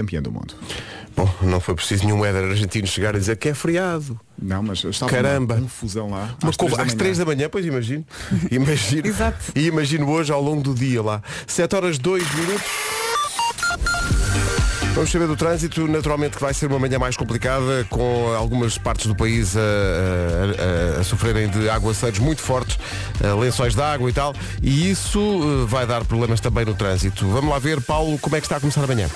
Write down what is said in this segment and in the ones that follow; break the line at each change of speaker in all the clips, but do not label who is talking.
campeã do mundo.
Bom, não foi preciso nenhum éder argentino chegar a dizer que é feriado.
Não, mas estava
Caramba.
uma confusão lá.
Uma
às
couve-
três da
às
manhã.
3 da manhã, pois imagino. Imagino.
Exato.
E imagino hoje ao longo do dia lá. 7 horas 2 minutos. Vamos saber do trânsito, naturalmente que vai ser uma manhã mais complicada, com algumas partes do país a, a- a- a sofrerem de aguaceiros muito fortes, lençóis de água e tal, e isso eh, vai dar problemas também no trânsito. Vamos lá ver, Paulo, como é que está a começar amanhã?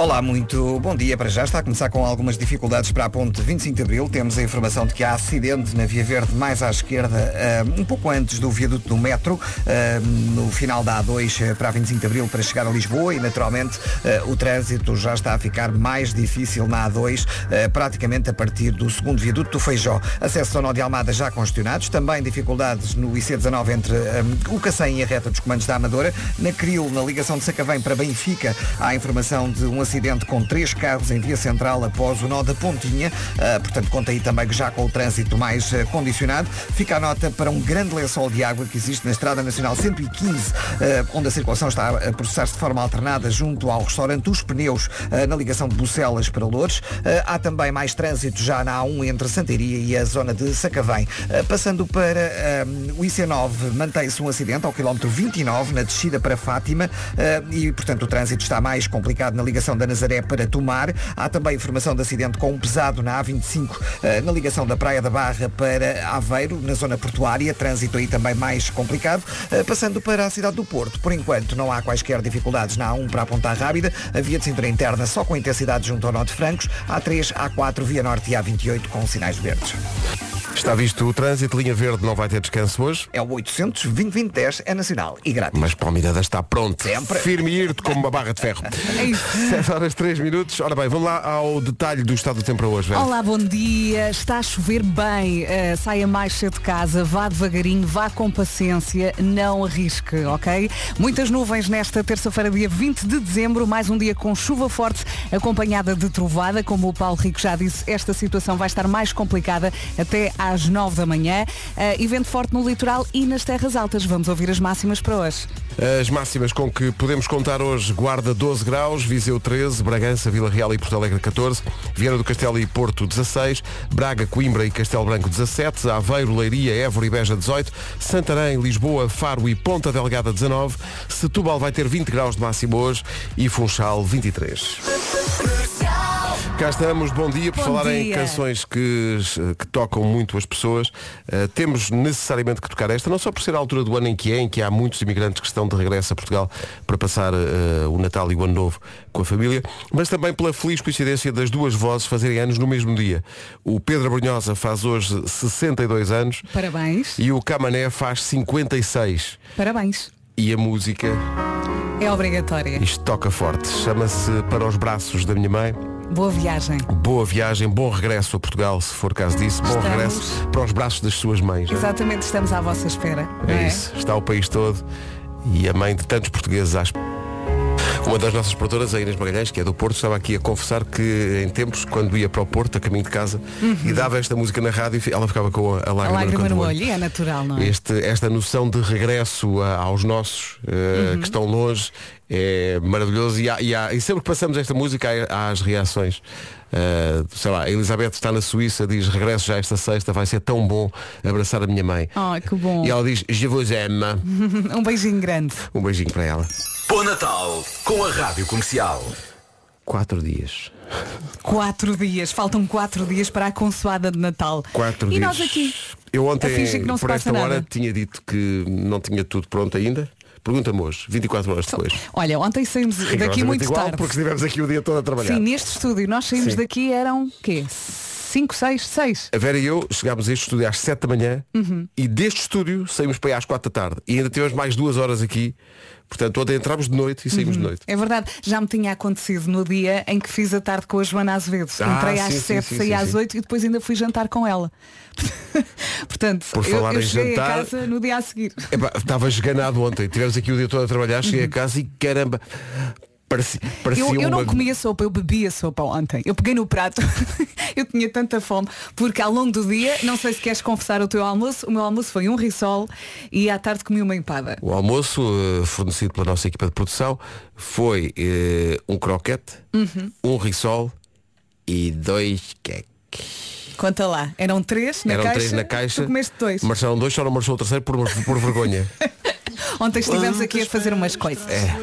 Olá, muito bom dia. Para já está a começar com algumas dificuldades para a ponte 25 de Abril. Temos a informação de que há acidente na Via Verde mais à esquerda, eh, um pouco antes do viaduto do metro, eh, no final da A2 eh, para a 25 de Abril para chegar a Lisboa e naturalmente o trânsito já está a ficar mais difícil na A2, eh, praticamente a partir do segundo viaduto do Feijó. Acesso ao Nó de Almada já congestionados, também dificuldades no IC19 entre o Cacém e a reta dos comandos da Amadora. Na Cril, na ligação de Sacavém para Benfica, há informação de um acidente com três carros em via central após o nó da Pontinha. Ah, portanto, conta aí também que já com o trânsito mais ah, condicionado. Fica a nota para um grande lençol de água que existe na Estrada Nacional 115, ah, onde a circulação está a processar-se de forma alternada junto ao restaurante Os Pneus, na ligação de Bucelas para Loures. Ah, há também mais trânsito já na A1 entre Santaria e a zona de Sacavém. Passando para o IC9, mantém-se um acidente ao quilómetro 29, na descida para Fátima, e, portanto, o trânsito está mais complicado na ligação da Nazaré para Tomar. Há também informação de acidente com um pesado na A25, ah, na ligação da Praia da Barra para Aveiro, na zona portuária. Trânsito aí também mais complicado. Ah, Passando para a cidade do Porto, por enquanto não há quaisquer dificuldades na A1 para a Ponta Rábida. A via de cintura interna só com intensidade junto ao de Francos. A3, A4, Via Norte e A28 com sinais verdes.
Está visto o trânsito, linha verde não vai ter descanso hoje.
É o 800 2010 é nacional e grátis.
Mas Paulo Miranda está pronto.
Sempre.
Firme e irto como uma barra de ferro. 7 horas 3 minutos. Ora bem, vamos lá ao detalhe do estado do tempo para hoje. Vera.
Olá, bom dia. Está a chover bem. Uh, saia mais cedo de casa, vá devagarinho, vá com paciência, não arrisque, ok? Muitas nuvens nesta terça-feira, dia 20 de dezembro, mais um dia com chuva forte, acompanhada de trovada. Como o Paulo Rico já disse, esta situação vai estar mais complicada até às 9 da manhã. Uh, e vento forte no litoral e nas terras altas. Vamos ouvir as máximas para hoje.
As máximas com que podemos contar hoje, Guarda 12 graus, Viseu 13, Bragança, Vila Real e Porto Alegre 14, Viana do Castelo e Porto 16, Braga, Coimbra e Castelo Branco 17, Aveiro, Leiria, Évora e Beja 18, Santarém, Lisboa, Faro e Ponta Delgada 19, Setúbal vai ter 20 graus de máximo hoje e Funchal 23. Cá estamos, bom dia, por
Bom
falar em
dia.
canções que, que tocam muito as pessoas. Uh, temos necessariamente que tocar esta, não só por ser a altura do ano em que é, em que há muitos imigrantes que estão de regresso a Portugal para passar uh, o Natal e o Ano Novo com a família, mas também pela feliz coincidência das duas vozes fazerem anos no mesmo dia. O Pedro Brunhosa faz hoje 62 anos
Parabéns.
e o Camané faz 56.
Parabéns.
E a música,
É obrigatória.
isto toca forte. Chama-se Para os Braços da Minha Mãe.
Boa viagem.
Boa viagem, bom regresso a Portugal, se for caso disso. Bom
Estamos.
regresso para os braços das suas mães.
Exatamente, estamos à vossa espera. não
É isso. Está o país todo e a mãe de tantos portugueses à espera. Uma das nossas produtoras, a Inês Magalhães, que é do Porto, estava aqui a confessar que em tempos, quando ia para o Porto, a caminho de casa, e dava esta música na rádio, ela ficava com a, a
A
lágrima,
lágrima
canto
no
do
olho. E é natural, não é?
Este, esta noção de regresso a- aos nossos eh,
Uhum.
que estão longe é maravilhoso e, há- e há- e sempre que passamos esta música há, há as reações. Eh, sei lá, a Elizabeth está na Suíça, diz regresso já esta sexta, vai ser tão bom abraçar a minha mãe.
Oh, que bom.
E ela diz, je vous aime.
um beijinho grande.
Um beijinho para ela.
Bom Natal com a Rádio Comercial.
Quatro dias.
Quatro dias. Faltam quatro dias para a consoada de Natal.
Quatro
e
dias.
nós aqui.
Eu ontem, por esta hora,
nada.
tinha dito que não tinha tudo pronto ainda. Pergunta-me hoje, 24 horas depois.
Olha, ontem saímos daqui muito
igual,
tarde.
Porque estivemos aqui o dia todo a trabalhar.
Sim, neste estúdio. Nós saímos
Sim.
daqui eram quê? Cinco, seis, seis.
A Vera e eu chegámos a este estúdio às 7 da manhã
Uhum.
e deste estúdio saímos para aí às 4 da tarde. E ainda tivemos mais duas horas aqui. Portanto, ontem entramos de noite e saímos de noite.
É verdade, já me tinha acontecido no dia em que fiz a tarde com a Joana Azevedo.
Ah,
Entrei às
sim, sim,
sete,
sim,
saí às
sim.
oito e depois ainda fui jantar com ela. Portanto,
Por
eu,
falar
eu
em
cheguei
jantar-
a casa no dia a seguir.
Epá, estava esganado ontem. Tivemos aqui o dia todo a trabalhar, cheguei a casa e caramba. Parecia, parecia
Eu, eu não
uma-
comia sopa, eu bebia sopa ontem. Eu peguei no prato, eu tinha tanta fome, porque ao longo do dia, não sei se queres confessar o teu almoço, o meu almoço foi um risol e à tarde comi uma empada.
O almoço eh, fornecido pela nossa equipa de produção foi eh, um croquete,
Uhum.
um risol e dois queques.
Conta lá, eram três na
Eram
caixa.
três na caixa.
Tu comeste dois.
Marcharam dois, só não marchou o terceiro por, por vergonha.
Ontem estivemos aqui a fazer umas coisas.
É.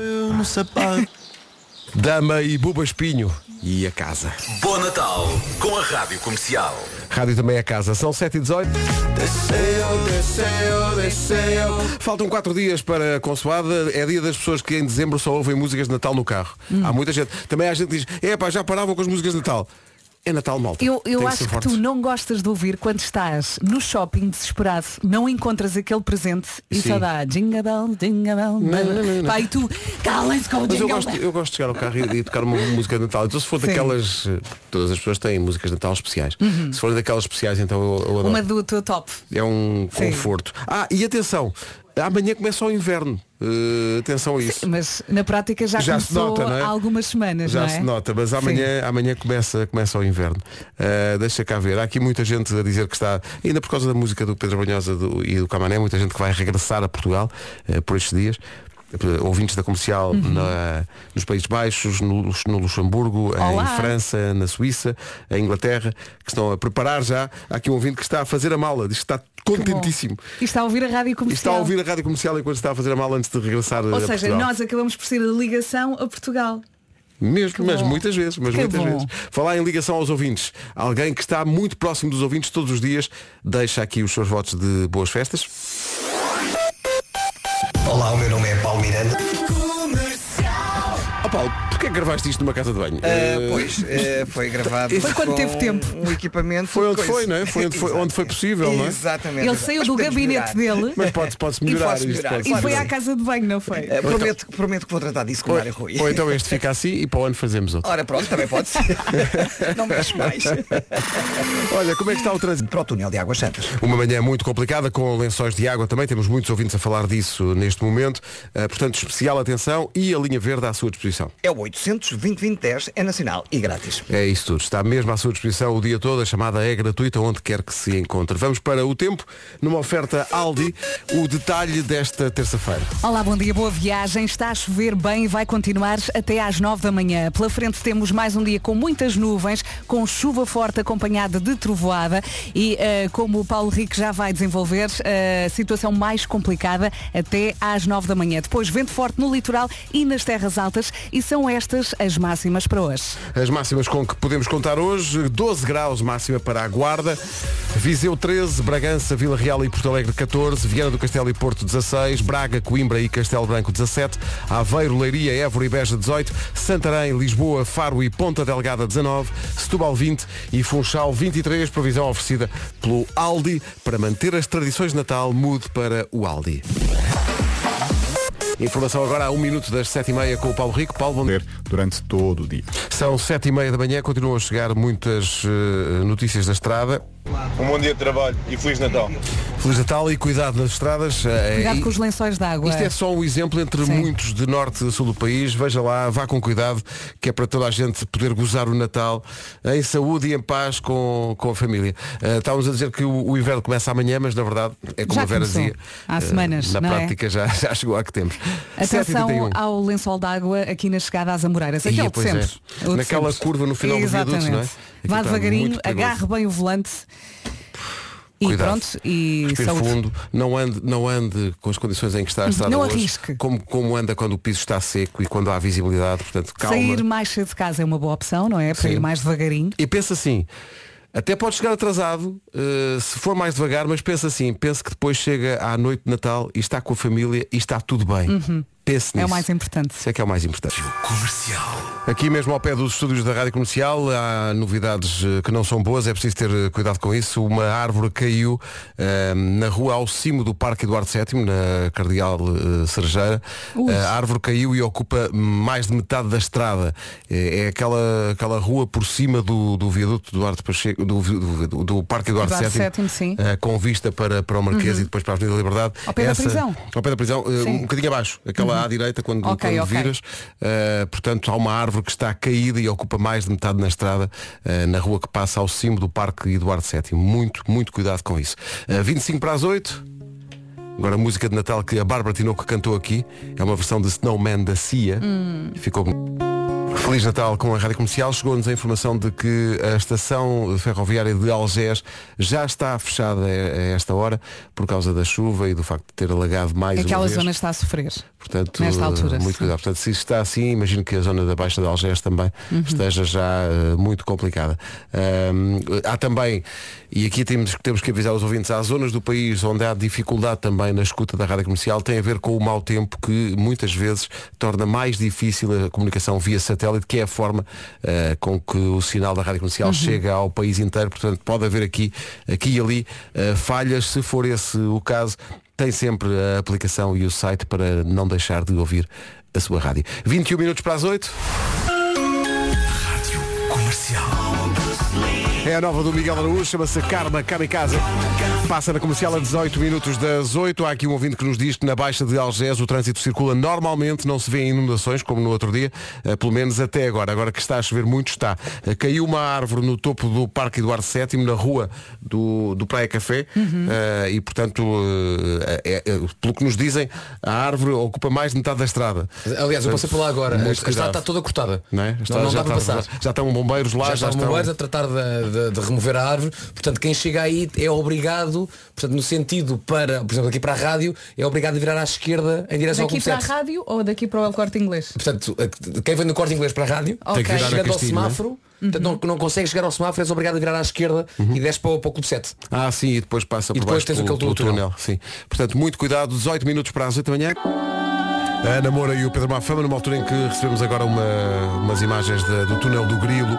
Dama e Buba Espinho e a casa.
Bom Natal com a Rádio Comercial.
Rádio também é casa. São 7 e 18 Faltam 4 dias para a consoada. É dia das pessoas que em dezembro só ouvem músicas de Natal no carro.
Hum.
Há muita gente. Também há gente que diz, é pá, já paravam com as músicas de Natal. É Natal, malta.
Eu, eu acho que tu não gostas de ouvir quando estás no shopping desesperado, não encontras aquele presente e
Sim.
só dá jingle bell, jingle bell.
não, não, não.
Pá, e tu, calem-se com o
Mas eu
jingle
gosto, eu gosto de chegar ao carro e, e tocar uma música de Natal. Então se for
Sim.
daquelas. eh, Todas as pessoas têm músicas de Natal especiais. Se forem daquelas especiais, então eu, eu adoro.
Uma do teu top.
É um
Sim.
conforto. Ah, e atenção, amanhã começa o inverno. Eh, atenção a isso.
Mas na prática já,
Já se
começou
nota, não é?
há algumas semanas,
Já
não é?
se nota, mas amanhã, amanhã começa, começa o inverno. Uh, deixa cá ver. Há aqui muita gente a dizer que está, ainda por causa da música do Pedro Banhosa do- e do Camané, muita gente que vai regressar a Portugal uh, por estes dias. Uh, Ouvintes da comercial
Uhum.
na- nos Países Baixos, no, no Luxemburgo,
Olá.
em França, na Suíça, em Inglaterra, que estão a preparar já. Há aqui um ouvinte que está a fazer a mala, diz que está contentíssimo.
E está a ouvir a rádio
E está
comercial.
a ouvir a rádio comercial enquanto está a fazer a mala antes de regressar
Ou
a
seja,
Portugal.
nós acabamos por ser a ligação a Portugal.
Mesmo, mas
bom.
muitas vezes, mas
Que
muitas
bom.
vezes. Falar em ligação aos ouvintes. Alguém que está muito próximo dos ouvintes todos os dias, deixa aqui os seus votos de boas festas. Ó Paulo, porquê gravaste isto numa casa de banho? Eh,
pois, eh, foi gravado
Foi quando teve tempo.
um equipamento
Foi onde foi, não é? Foi onde foi- onde foi possível, não é?
Exatamente.
Ele saiu do gabinete
melhorar.
dele
Mas pode- pode-se melhorar.
pode-se
isto
melhorar,
pode-se
e foi à casa de banho, não foi?
Eh, prometo, prometo que vou tratar disso com o Mário Rui.
Ou então este fica assim e para o ano fazemos outro.
Ora pronto, também pode ser. Não mexe mais.
Olha, como é que está o trânsito?
Para o túnel de Águas Santas.
Uma manhã muito complicada com lençóis de água também, temos muitos ouvintes a falar disso neste momento. Eh, portanto, especial atenção e a linha verde à sua disposição.
É o 800 2010 é nacional e grátis.
É isso tudo. Está mesmo à sua disposição o dia todo. A chamada é gratuita onde quer que se encontre. Vamos para o tempo, numa oferta Aldi, o detalhe desta terça-feira.
Olá, bom dia, boa viagem. Está a chover bem e vai continuar até às 9 da manhã. Pela frente temos mais um dia com muitas nuvens, com chuva forte acompanhada de trovoada e, eh, como o Paulo Rico já vai desenvolver, a situação mais complicada até às 9 da manhã. Depois, vento forte no litoral e nas terras altas e são estas as máximas para hoje.
As máximas com que podemos contar hoje, 12 graus máxima para a Guarda, Viseu 13, Bragança, Vila Real e Porto Alegre 14, Viana do Castelo e Porto 16, Braga, Coimbra e Castelo Branco 17, Aveiro, Leiria, Évora e Beja 18, Santarém, Lisboa, Faro e Ponta Delgada 19, Setúbal 20 e Funchal 23, previsão oferecida pelo Aldi para manter as tradições de Natal, mude para o Aldi. Informação agora a um minuto das sete e meia com o Paulo Rico. Paulo, bom
durante todo o dia.
São sete e meia da manhã, continuam a chegar muitas eh, notícias da estrada.
Um bom dia de trabalho e Feliz Natal.
Feliz Natal e cuidado nas estradas. eh,
Cuidado
e-
com os lençóis de água.
Isto é só um exemplo entre
Sim.
muitos de norte a sul do país. Veja lá, vá com cuidado, que é para toda a gente poder gozar o Natal em saúde e em paz com, com a família. Eh, estávamos a dizer que o, o inverno começa amanhã, mas na verdade é como
Já
a Vera
começou.
dizia.
Há
eh,
semanas,
Na
não é?
prática já, já chegou há que temos.
Atenção
7h31.
ao lençol d'água aqui na chegada às Amoreiras.
Ia,
Aquele de
é.
de
Naquela
sempre.
curva no final do viaduto,
Exatamente.
não é?
Vá devagarinho, agarre bem o volante. E
Cuidado.
pronto, e
Respire
saúde.
fundo, não ande, não ande com as condições em que está a estrada
Não
hoje,
arrisque.
Como, como anda quando o piso está seco e quando há visibilidade, portanto, calma.
Sair mais cedo de casa é uma boa opção, não é? Para
Sim.
ir mais devagarinho.
E pensa assim, até pode chegar atrasado, eh, se for mais devagar, mas pensa assim, pensa que depois chega à noite de Natal e está com a família e está tudo bem. Pense
É
nisso.
o mais importante.
Isso é que é o mais importante.
Comercial.
Aqui mesmo ao pé dos estúdios da Rádio Comercial há novidades eh, que não são boas, é preciso ter eh, cuidado com isso. Uma árvore caiu eh, na rua ao cimo do Parque Eduardo VII, na Cardeal Cerejeira.
Ui.
A árvore caiu e ocupa mais de metade da estrada. É, é aquela, aquela rua por cima do, do viaduto Eduardo Pacheco, do, do, do- do Parque Eduardo,
Eduardo
VII,
VII, sim.
eh, com vista para, para o Marquês e depois para a Avenida da Liberdade.
Ao pé da prisão.
Ao pé da prisão, um bocadinho abaixo. Aquela lá à direita quando,
Ok,
quando
ok.
viras. Uh, portanto, há uma árvore que está caída e ocupa mais de metade na estrada, uh, na rua que passa ao cimo do Parque Eduardo VII. Muito, muito cuidado com isso. Uh, 25 para as 8. Agora a música de Natal que a Bárbara Tinoco cantou aqui é uma versão de Snowman da Cia. Ficou Feliz Natal com a Rádio Comercial. Chegou-nos a informação de que a estação ferroviária de Algés já está fechada a esta hora por causa da chuva e do facto de ter alagado mais
Aquela zona está a sofrer.
Portanto,
Nesta altura,
muito
sim.
cuidado. Portanto, se isto está assim, imagino que a zona da Baixa de Algés também
Uhum.
esteja já eh, muito complicada. Ahm, há também, e aqui temos, temos que avisar os ouvintes, há zonas do país onde há dificuldade também na escuta da rádio comercial, tem a ver com o mau tempo que muitas vezes torna mais difícil a comunicação via satélite, que é a forma eh, com que o sinal da rádio comercial chega ao país inteiro. Portanto, pode haver aqui, aqui e ali eh, falhas, se for esse o caso. Tem sempre a aplicação e o site para não deixar de ouvir a sua rádio. 21 minutos para as 8.
Rádio Comercial.
É a nova do Miguel Araújo, chama-se Karma Kamikaze. Passa na comercial a 18 minutos das 8. Há aqui um ouvinte que nos diz que na Baixa de Algés o trânsito circula normalmente, não se vê inundações, como no outro dia, eh, pelo menos até agora. Agora que está a chover muito, está. Eh, Caiu uma árvore no topo do Parque Eduardo VII, na rua do, do Praia Café, eh, e portanto, eh, é- é- pelo que nos dizem, a árvore ocupa mais de metade da estrada.
Aliás, eu passei por lá agora. A estrada está toda cortada.
Não, é?
não, não
já
dá para
está-
passar.
Já estão bombeiros lá,
Já,
já,
estão bombeiros a tratar de, de- de remover a árvore. Portanto, quem chega aí é obrigado, portanto, no sentido para, por exemplo, aqui para a rádio, é obrigado a virar à esquerda em direção
Daqui
ao
para a
Clube 7.
rádio ou daqui para o Corte Inglês?
Portanto, quem vem no corte inglês para a rádio,
Tem que
chegando ao
é?
semáforo, portanto, não, não consegue chegar ao semáforo, és obrigado a virar à esquerda e desce para, o- para o Clube 7.
Ah, sim, e depois passa
E
por
depois
baixo
tens
pelo, pelo
túnel.
túnel. Sim. Portanto, muito cuidado, 18 minutos para as 8 da manhã. A Ana Moura e o Pedro Mafama, numa altura em que recebemos agora uma- umas imagens da- do túnel do Grilo,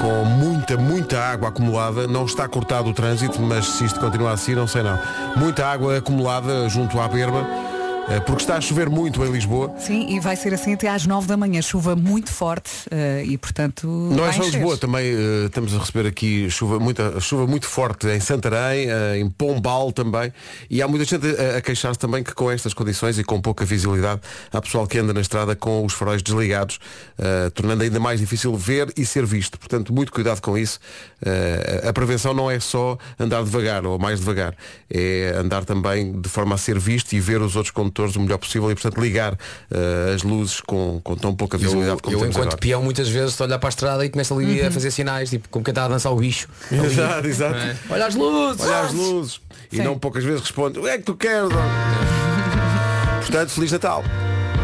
com muita, muita água acumulada. Não está cortado o trânsito, mas se isto continuar assim, não sei não. Muita água acumulada junto à berma, eh, porque está a chover muito em Lisboa.
Sim, e vai ser assim até às 9 da manhã. Chuva muito forte eh, e, portanto.
Não é só
encher.
Lisboa, também eh, estamos a receber aqui chuva, muita, chuva muito forte em Santarém, eh, em Pombal também. E há muita gente a, a queixar-se também que com estas condições e com pouca visibilidade há pessoal que anda na estrada com os faróis desligados, eh, tornando ainda mais difícil ver e ser visto. Portanto, muito cuidado com isso. Eh, a prevenção não é só andar devagar ou mais devagar, é andar também de forma a ser visto e ver os outros condutores o melhor possível e, portanto, ligar eh, as luzes com, com tão pouca
Eu,
visibilidade como
eu
temos
enquanto
agora.
peão, muitas vezes estou a olhar para a estrada e começo ali a fazer sinais, tipo, como quem está a dançar o bicho. Ali,
Exato, exato.
é? Olha as luzes!
Olha as luzes. E
Sim.
não poucas vezes responde, o que é que tu queres? Portanto, Feliz Natal.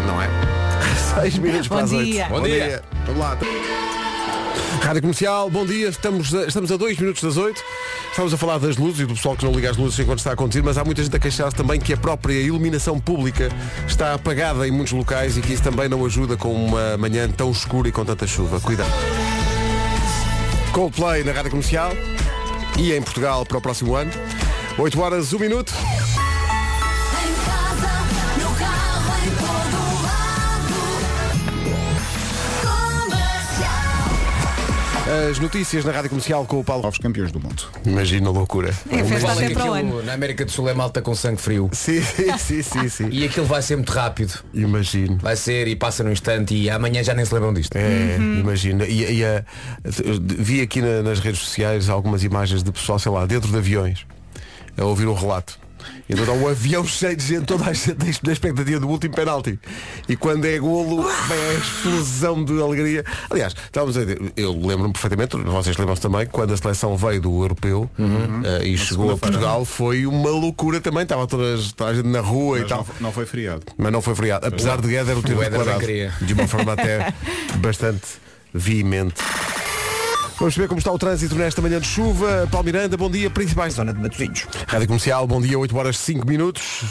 Não é? Seis minutos
Bom
para as oito.
dia.
Bom dia.
Vamos lá. Rádio Comercial, bom dia. Estamos a, estamos a dois minutos das oito. Estamos a falar das luzes e do pessoal que não liga as luzes enquanto está a acontecer, mas há muita gente a queixar-se também que a própria iluminação pública está apagada em muitos locais e que isso também não ajuda com uma manhã tão escura e com tanta chuva. Cuidado. Coldplay na Rádio Comercial e em Portugal para o próximo ano. 8 horas, 1 minuto. As notícias na Rádio Comercial com o Paulo.
Novos campeões do mundo.
Imagina a loucura.
É festa até para o ano.
na América do Sul é malta com sangue frio.
Sim, sim, sim, sim.
E aquilo vai ser muito rápido.
Imagino.
Vai ser e passa num instante e amanhã já nem se lembram disto.
É, imagina. E, e a- vi aqui na- nas redes sociais algumas imagens de pessoal, sei lá, dentro de aviões, a ouvir um relato. E então um avião cheio de gente, toda a gente na expectativa do último penalti. E quando é golo, vem a explosão de alegria. Aliás, estávamos a dizer, eu lembro-me perfeitamente, vocês lembram-se também, quando a seleção veio do europeu eh, e chegou a Portugal, foi uma loucura também. Estava toda a gente na rua e
Mas
tal.
não, foi feriado.
Mas não foi feriado. Apesar de Guedes o ter
O Éder
declarado de uma forma até bastante veemente. Vamos ver como está o trânsito nesta manhã de chuva. Paulo Miranda, bom dia. Principais
Zona de Matosinhos.
Rádio Comercial, bom dia, 8 horas 5 minutos.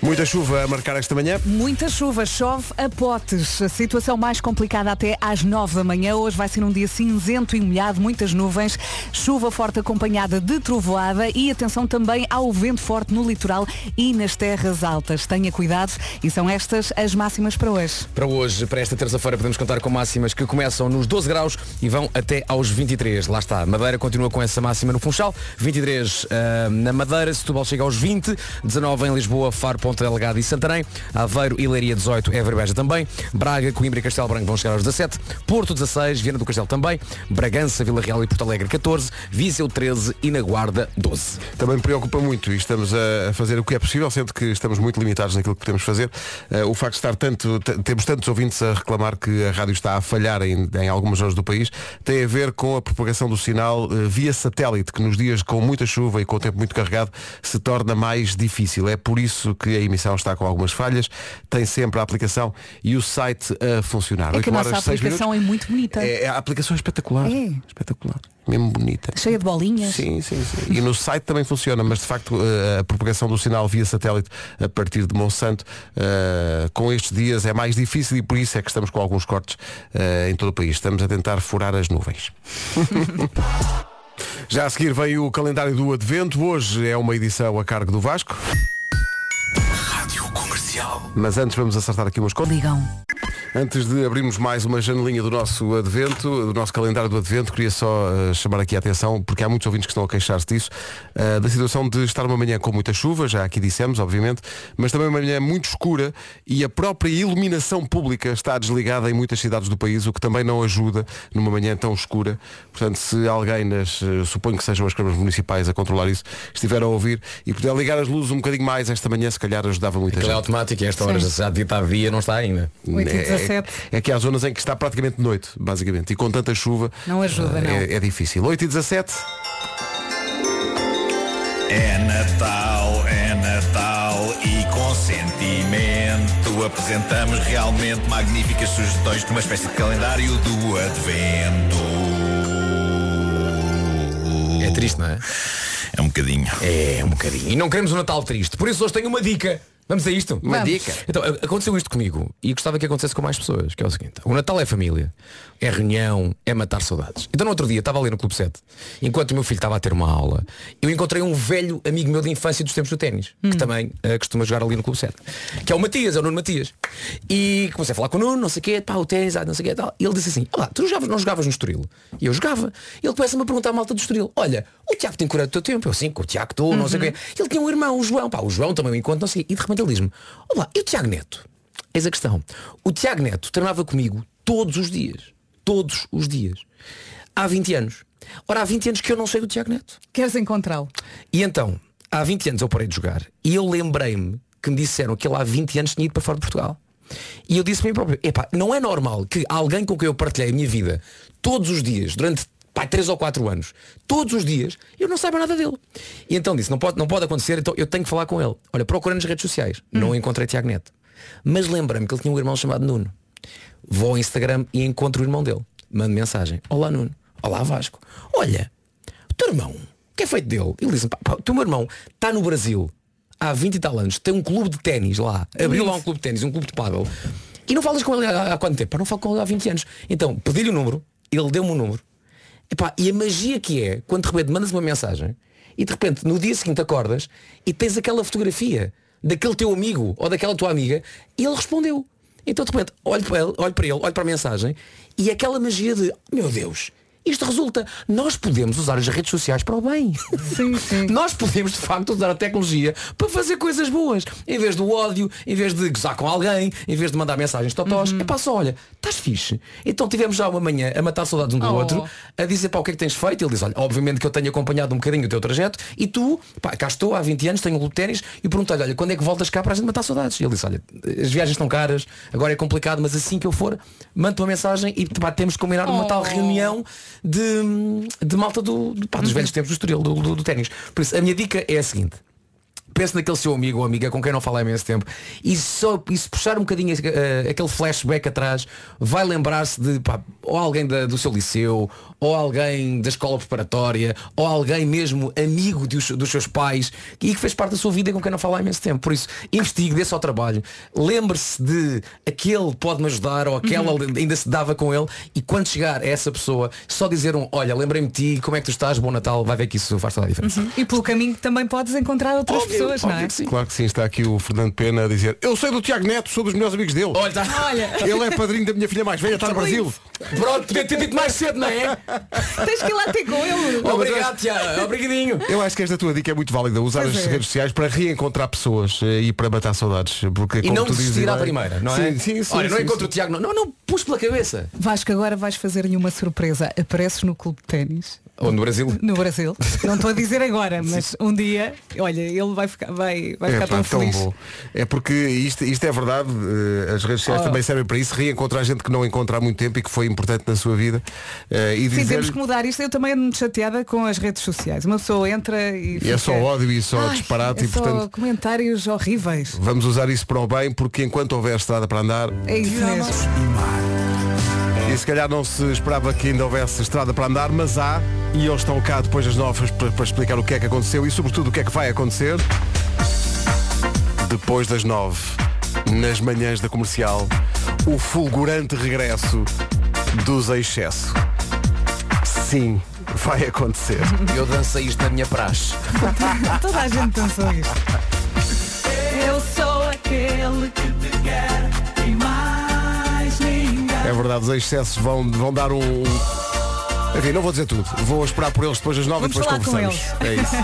Muita chuva a marcar esta manhã.
Muita chuva, chove a potes. A situação mais complicada até às 9 da manhã. Hoje vai ser um dia cinzento e molhado, muitas nuvens, chuva forte acompanhada de trovoada e atenção também ao vento forte no litoral e nas terras altas. Tenha cuidado e são estas as máximas para hoje.
Para hoje, para esta terça-feira, podemos contar com máximas que começam nos 12 graus e vão até aos 23. Lá está. Madeira continua com essa máxima no Funchal. 23 ah, na Madeira, Setúbal chega aos 20, 19 em Lisboa, Faro, Ponta e Santarém. Aveiro e Leiria 18, Évora Beja também. Braga, Coimbra e Castelo Branco vão chegar aos 17. Porto 16, Viana do Castelo também. Bragança, Vila Real e Porto Alegre 14. Viseu 13 e na Guarda 12.
Também me preocupa muito e estamos a fazer o que é possível, sendo que estamos muito limitados naquilo que podemos fazer. Eh, o facto de estar tanto, temos tantos ouvintes a reclamar que a rádio está a falhar em, em algumas zonas do país, tem a ver com a propagação do sinal eh, via satélite, que nos dias com muita chuva e com o tempo muito carregado se torna mais difícil. É por isso que a emissão está com algumas falhas, tem sempre a aplicação e o site a funcionar.
É que a nossa
horas,
aplicação
minutos.
é muito bonita.
É, a aplicação é espetacular.
É.
Espetacular. Mesmo bonita.
Cheia de bolinhas.
Sim, sim, sim. E no site também funciona, mas de facto eh, a propagação do sinal via satélite a partir de Monsanto eh, com estes dias é mais difícil e por isso é que estamos com alguns cortes eh, em todo o país. Estamos a tentar furar as nuvens. Já a seguir vem o calendário do Advento. Hoje é uma edição a cargo do Vasco.
Rádio Comercial.
Mas antes vamos acertar aqui umas contas.
Ligam.
Antes de abrirmos mais uma janelinha do nosso advento, do nosso calendário do advento, queria só eh, chamar aqui a atenção, porque há muitos ouvintes que estão a queixar-se disso, eh, da situação de estar uma manhã com muita chuva, já aqui dissemos, obviamente, mas também uma manhã muito escura e a própria iluminação pública está desligada em muitas cidades do país, o que também não ajuda numa manhã tão escura. Portanto, se alguém nas, eh, suponho que sejam as câmaras municipais a controlar isso, estiver a ouvir e puder ligar as luzes um bocadinho mais esta manhã, se calhar ajudava muita
Aquilo é
gente.
automático e esta hora
Sim.
já devia estar via, não está ainda.
8 e
É-
17.
É, que há zonas em que está praticamente noite, basicamente. E com tanta chuva.
Não ajuda, não.
É, é difícil. 8 e 17
É Natal, é Natal e com sentimento apresentamos realmente magníficas sugestões de uma espécie de calendário do Advento.
É triste, não é?
É um bocadinho.
É, um bocadinho. E não queremos um Natal triste. Por isso hoje tenho uma dica. Vamos a isto?
Uma Vamos. dica.
Então, aconteceu isto comigo e gostava que acontecesse com mais pessoas, que é o seguinte. O Natal é família, é reunião, é matar saudades. Então no outro dia estava ali no Clube 7, enquanto o meu filho estava a ter uma aula, eu encontrei um velho amigo meu de infância dos tempos do ténis, que também eh, costuma jogar ali no Clube 7, que é o Matias, é o Nuno Matias. E comecei a falar com o Nuno, não sei o quê, pá, o ténis, ah, não sei o quê, tal. E ele disse assim, olá, tu jogavas, não jogavas no Estoril? E eu jogava. E ele começa-me a perguntar à malta do Estoril, olha, o Tiago tem curado o teu tempo? Eu sim, com o Tiago estou, não sei o quê. Ele tinha um irmão, o João, pá, o João também o encontro, não sei o quê. E de repente olá, e o Tiago Neto? Eis a questão. O Tiago Neto treinava comigo todos os dias. Todos os dias. Há 20 anos. Ora, há 20 anos que eu não sei do Tiago Neto.
Queres encontrá-lo?
E então, há 20 anos eu parei de jogar e eu lembrei-me que me disseram que ele há 20 anos tinha ido para fora de Portugal. E eu disse para mim próprio, epá, não é normal que alguém com quem eu partilhei a minha vida todos os dias, durante pá, 3 ou 4 anos, todos os dias, eu não saiba nada dele. E então disse, não pode, não pode acontecer, então eu tenho que falar com ele. Olha, procurando nas redes sociais, não encontrei Tiago Neto. Mas lembrei-me que ele tinha um irmão chamado Nuno. Vou ao Instagram e encontro o irmão dele. Mando mensagem. Olá Nuno. Olá Vasco. Olha, o teu irmão, o que é feito dele? Ele disse, pá, pá, o teu irmão está no Brasil há 20 e tal anos, tem um clube de ténis lá, abriu lá um clube de ténis, um clube de pádel, e não falas com ele há, há quanto tempo? Pá, não falo com ele há 20 anos. Então, pedi-lhe o número, ele deu-me o número. Epá, e a magia que é, quando de repente mandas uma mensagem e de repente no dia seguinte acordas e tens aquela fotografia daquele teu amigo ou daquela tua amiga e ele respondeu. Então de repente olho para ele, olho para ele, olho para a mensagem e aquela magia de, meu Deus, isto resulta, nós podemos usar as redes sociais para o bem.
Sim, sim.
Nós podemos de facto usar a tecnologia para fazer coisas boas. Em vez do ódio, em vez de gozar com alguém, em vez de mandar mensagens totós.
Uhum.
É pá, só olha, estás fixe. Então tivemos já uma manhã a matar saudades um do
Oh.
outro, a dizer para o que é que tens feito. Ele diz, olha, obviamente que eu tenho acompanhado um bocadinho o teu trajeto e tu, pá, cá estou há 20 anos, tenho um de ténis e perguntei-lhe, olha, quando é que voltas cá para a gente matar saudades? E ele disse, olha, as viagens estão caras, agora é complicado, mas assim que eu for, mando uma mensagem e pá, temos que combinar uma
Oh.
tal reunião de, de malta do, pá, dos velhos tempos do Estoril, do, do, do ténis. Por isso, a minha dica é a seguinte. Pense naquele seu amigo ou amiga com quem não fala há imenso tempo e, só, e se puxar um bocadinho eh, aquele flashback atrás vai lembrar-se de pá, ou alguém da- do seu liceu ou alguém da escola preparatória ou alguém mesmo amigo dos, dos seus pais e que fez parte da sua vida e com quem não fala há imenso tempo. Por isso investigue, dê-se ao trabalho. Lembre-se de aquele pode-me ajudar ou aquela ainda se dava com ele e quando chegar a essa pessoa só dizer um olha lembrei-me de ti, como é que tu estás, bom Natal vai ver que isso faz toda a diferença.
E pelo caminho também podes encontrar outras
Óbvio,
pessoas, não é?
óbvio que sim.
Claro que sim, está aqui o Fernando Pena a dizer Eu sei do Tiago Neto, sou dos melhores amigos dele.
Olha, tá.
Olha,
Ele é padrinho da minha filha mais velha, está no Brasil.
Pronto, podia ter dito mais cedo, não é?
Tens que ir lá ter com ele.
Obrigado, Tiago. Obrigadinho.
Eu acho que esta tua dica é muito válida, usar
Pois
as
é.
redes sociais para reencontrar pessoas eh, e para matar saudades. Porque,
E não
tu dizes
desistir à
bem-
primeira, não é?
Sim, sim, sim.
Olha, não
sim,
encontro
sim.
o Tiago. Não, não, não, pus pela cabeça.
Vasco, agora vais fazer-lhe uma surpresa. Apareces no clube de ténis
Ou no Brasil.
no Brasil. Não estou a dizer agora, mas um dia, olha, ele vai ficar, vai, vai
É,
ficar
pá,
tão
tão
feliz.
bom. É porque isto, isto é verdade, eh, as redes sociais
Oh.
também servem para isso, reencontrar gente que não encontra há muito tempo e que foi importante na sua vida. eh, e
Sim,
dizer
temos que mudar isto. Eu também ando chateada com as redes sociais. Uma pessoa entra e.
e é
fica-
só ódio e só
Ai,
disparate
é
e
só
portanto
comentários horríveis.
vamos usar isso para o bem porque enquanto houver estrada para andar
É isso mesmo.
E se calhar não se esperava que ainda houvesse estrada para andar, mas há e eles estão cá depois das novas para, para explicar o que é que aconteceu e sobretudo o que é que vai acontecer depois das nove nas manhãs da comercial o fulgurante regresso dos excesso. Sim, vai acontecer.
Eu dancei isto na minha praxe.
Toda a gente pensou isto.
Os excessos vão, vão dar um. Enfim, não vou dizer tudo. Vou esperar por eles depois das nove e depois conversamos. É isso.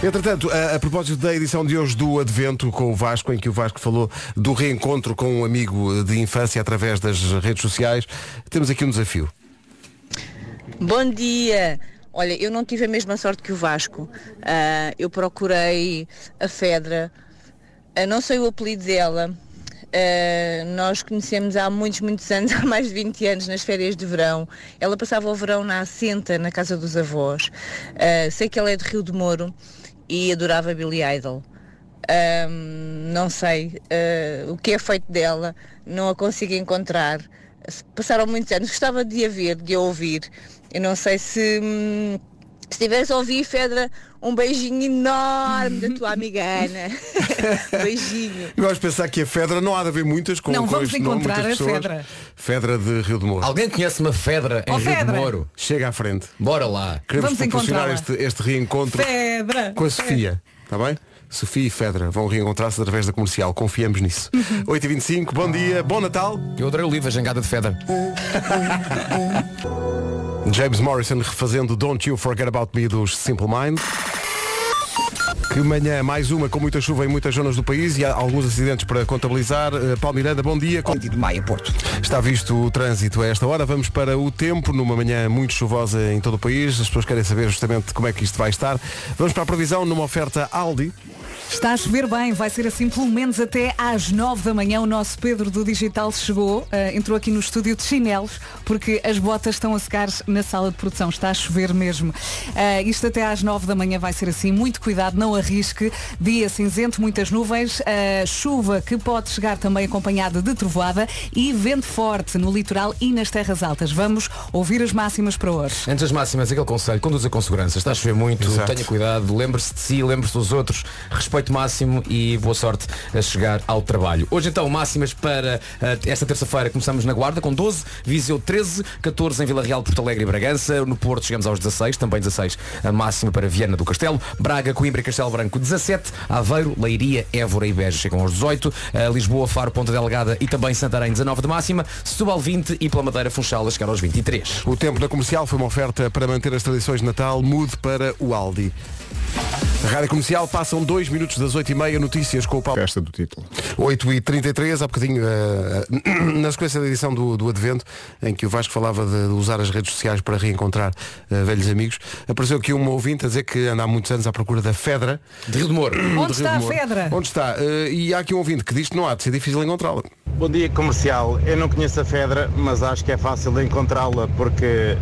Entretanto, a, a propósito da edição de hoje do Advento com o Vasco, em que o Vasco falou do reencontro com um amigo de infância através das redes sociais, temos aqui um desafio.
Bom dia! Olha, eu não tive a mesma sorte que o Vasco. Ah, eu procurei a Fedra, Ah, não sei o apelido dela. Ah, nós conhecemos há muitos, muitos anos, há mais de 20 anos, nas férias de verão. Ela passava o verão na Assenta, na casa dos avós. Ah, sei que ela é de Rio de Moro e adorava Billy Idol. Ahm, não sei ah, o que é feito dela, não a consigo encontrar. Passaram muitos anos, gostava de a ver, de a ouvir. Eu não sei se, hum, se tivesse a ouvir, Fedra, um beijinho enorme da tua amiga Ana. beijinho.
E vamos pensar que a Fedra não há de haver muitas com,
Não,
com
vamos
este nome,
encontrar
muitas
a
pessoas.
Fedra.
Fedra de Rio de Moro.
Alguém conhece uma Fedra em
Oh,
Rio de
Fedra.
Moro?
Chega à frente.
Bora lá.
Queremos
Vamos
proporcionar
encontrá-la.
este, este reencontro
Pedra!
com a Sofia. Está bem? Sofia e Fedra vão reencontrar-se através da comercial. Confiamos nisso.
Uhum.
8h25, bom dia, bom Natal.
Eu adorei o livro, a jangada de Fedra.
James Morrison refazendo Don't You Forget About Me dos Simple Minds. Que manhã, mais uma com muita chuva em muitas zonas do país e há alguns acidentes para contabilizar. Paulo Miranda, bom dia. Com-
de Maia, Porto.
Está visto o trânsito a esta hora. Vamos para o tempo, numa manhã muito chuvosa em todo o país. As pessoas querem saber justamente como é que isto vai estar. Vamos para a previsão numa oferta Aldi.
Está a chover bem, vai ser assim pelo menos até às 9 da manhã. O nosso Pedro do Digital chegou, eh, entrou aqui no estúdio de chinelos, porque as botas estão a secar na sala de produção. Está a chover mesmo. Eh, isto até às 9 da manhã vai ser assim. Muito cuidado, não arrisque. Dia cinzento, muitas nuvens, eh, chuva que pode chegar também acompanhada de trovoada e vento forte no litoral e nas terras altas. Vamos ouvir as máximas para hoje.
Antes das máximas, aquele conselho, conduza com segurança. Está a chover muito,
Exato.
tenha cuidado, lembre-se de si, lembre-se dos outros, respeito máximo e boa sorte a chegar ao trabalho. Hoje então, máximas para eh, esta terça-feira, começamos na Guarda com 12, Viseu 13, 14 em Vila Real, Porto Alegre e Bragança, no Porto chegamos aos 16, também 16 a máxima para Viana do Castelo, Braga, Coimbra e Castelo Branco 17, Aveiro, Leiria, Évora e Beja chegam aos 18, eh, Lisboa, Faro, Ponta Delgada e também Santarém 19 de máxima, Setúbal 20 e pela Madeira Funchal a chegar aos 23.
O tempo na comercial foi uma oferta para manter as tradições de Natal. Mude para o Aldi. A Rádio Comercial passam dois minutos das 8h30, notícias com o Paulo.
Festa do título.
8h33, há bocadinho, eh, na sequência da edição do, do Advento, em que o Vasco falava de, usar as redes sociais para reencontrar eh, velhos amigos, apareceu aqui um ouvinte a dizer que anda há muitos anos à procura da Fedra.
De Rio de Moro.
Onde
de
está
de
a. Fedra?
Onde está? Eh, e há aqui um ouvinte que diz que não há de ser difícil encontrá-la.
Bom dia comercial. Eu não conheço a Fedra, mas acho que é fácil de encontrá-la porque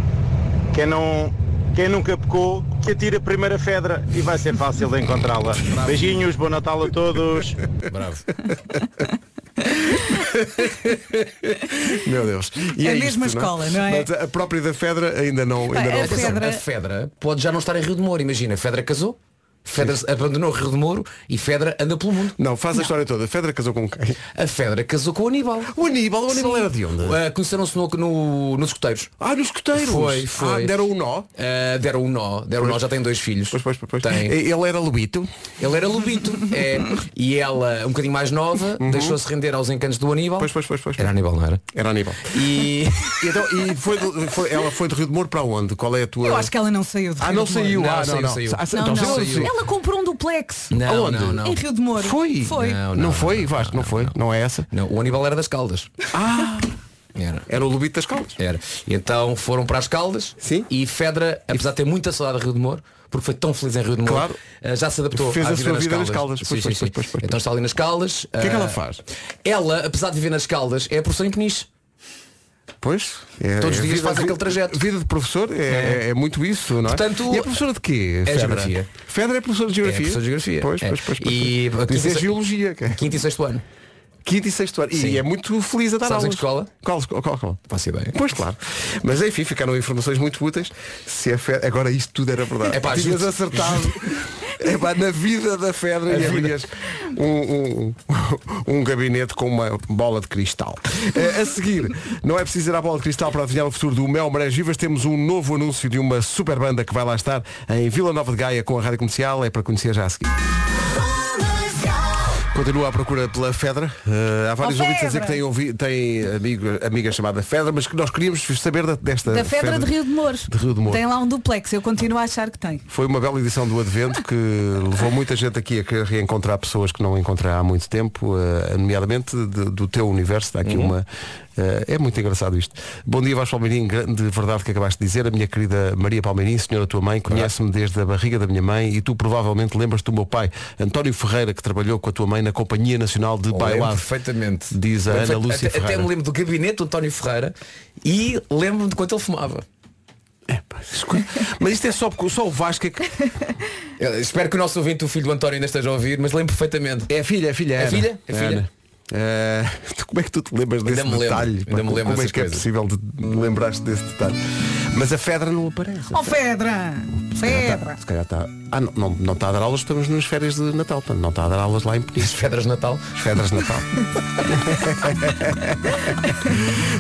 quem não quem nunca pecou, que atira a primeira Fedra e vai ser fácil de encontrá-la. Beijinhos, bom Natal a todos.
Bravo.
Meu Deus. E
A
é
mesma
isto,
escola, não é?
Mas a própria da Fedra ainda não, ainda
Pá,
não
a. Fedra-
A Fedra pode já não estar em Rio de Moro, imagina, a Fedra casou. Fedra abandonou o Rio de Moro e Fedra anda pelo mundo.
Não, faz a história toda. A Fedra casou com quem?
A Fedra casou com o Aníbal.
O Aníbal, o Aníbal
Sim.
era de onde?
Ah, Conheceram-se no, no, nos escuteiros.
Ah, nos escuteiros.
Foi, foi.
Ah, deram um nó.
Ah, deram um nó. Deram um nó, já tem dois filhos.
Pois, pois, pois, pois.
Tem.
Ele era lobito.
Ele era lobito. é, e ela, um bocadinho mais nova, deixou-se render aos encantos do Aníbal.
Uhum. Pois, pois, pois, pois.
Era Aníbal, não era?
Era Aníbal.
E
E, então, e foi, do- foi- ela foi de Rio de Moro para onde? Qual é a tua.
Eu acho que ela não saiu de
Ah,
Rio
não
de Moro.
saiu.
Não,
ah, não,
saiu,
não.
saiu.
Ah,
Não,
então
não.
saiu.
Ela comprou um duplex
não,
Aonde?
não, não.
em Rio de Moro.
Foi?
Foi.
Não,
Não,
não,
foi,
não,
Vasco, não, foi. Não é essa.
Não, o Aníbal era das Caldas.
Ah,
Era.
era o lobito das caldas.
Era. E então foram para as Caldas
Sim.
e Fedra, apesar de ter muita saudade de Rio de Moro, porque foi tão feliz em Rio de Moro,
Claro.
eh, já se adaptou
Fez
à
a
vida
sua
nas
vida nas
Caldas.
Pois,
sim,
pois,
sim.
pois, pois, pois.
Então está ali nas Caldas. O
que é que ela faz?
Ela, apesar de viver nas Caldas, é professora em Peniche.
Pois. É,
Todos os
é
dias faz aquele trajeto.
Vida de professor é, é muito isso, não é?
Portanto,
e é professora de quê?
é geografia.
Fedra é professora de geografia?
É professora de geografia.
Pois,
É.
pois, pois, pois.
E-.
Isso é geologia.
Quinto e sexto ano.
Quinto e sexto ano.
Sim.
E é muito feliz a dar
Sabes em
aulas.
que escola?
Qual, qual, qual, qual?
Faço ideia.
Pois claro. Mas enfim, ficaram informações muito úteis. Se a Fedra... Agora isto tudo era verdade.
Epá,
Tinhas
juro-
acertado. Epá, na vida da Fedra e abrias um, um, um gabinete com uma bola de cristal. Eh, a seguir, não é preciso ir à bola de cristal para adivinhar o futuro do Mel Marés Vivas. Temos um novo anúncio de uma super banda que vai lá estar em Vila Nova de Gaia com a rádio comercial. É para conhecer já a seguir. Continua à procura pela Fedra. Eh, há vários
Oh,
ouvintes a dizer que
Fedra!
têm, ouvi, têm amigo, amiga chamada Fedra, mas que nós queríamos saber da- desta
Da Fedra de Rio de Moro.
De Rio de Moro.
Tem lá um duplex, eu continuo a achar que tem.
Foi uma bela edição do Advento que levou muita gente aqui a querer reencontrar pessoas que não encontra há muito tempo, eh, nomeadamente de- do teu universo. Está aqui uma. Eh, é muito engraçado isto. Bom dia, Vasco Palmeirim, grande verdade que acabaste de dizer. A minha querida Maria Palmeirim, senhora tua mãe, conhece-me desde a barriga da minha mãe e tu provavelmente lembras do meu pai, António Ferreira, que trabalhou com a tua mãe na Companhia Nacional de Bailado.
perfeitamente.
Diz a Ana Lúcia
até, até me lembro do gabinete do António Ferreira e lembro-me de quanto ele fumava.
Escuta, Mas isto é só, porque- só o Vasco é que.
Espero que o nosso ouvinte, o filho do António, ainda esteja a ouvir, mas lembro perfeitamente.
É a filha, é a filha.
É
Ana.
filha? É filha?
Eh, como é que tu te lembras desse
Ainda me lembro,
detalhe?
ainda me lembro
como é que é possível de de lembraste desse detalhe? Mas a Fedra não aparece.
Oh Fedra! Fedra!
Se calhar está. Ah, não, não, não está a dar aulas, estamos nas férias de Natal. portanto, Não está a dar aulas lá em Peniche.
Fedras de Natal.
As Fedras de Natal.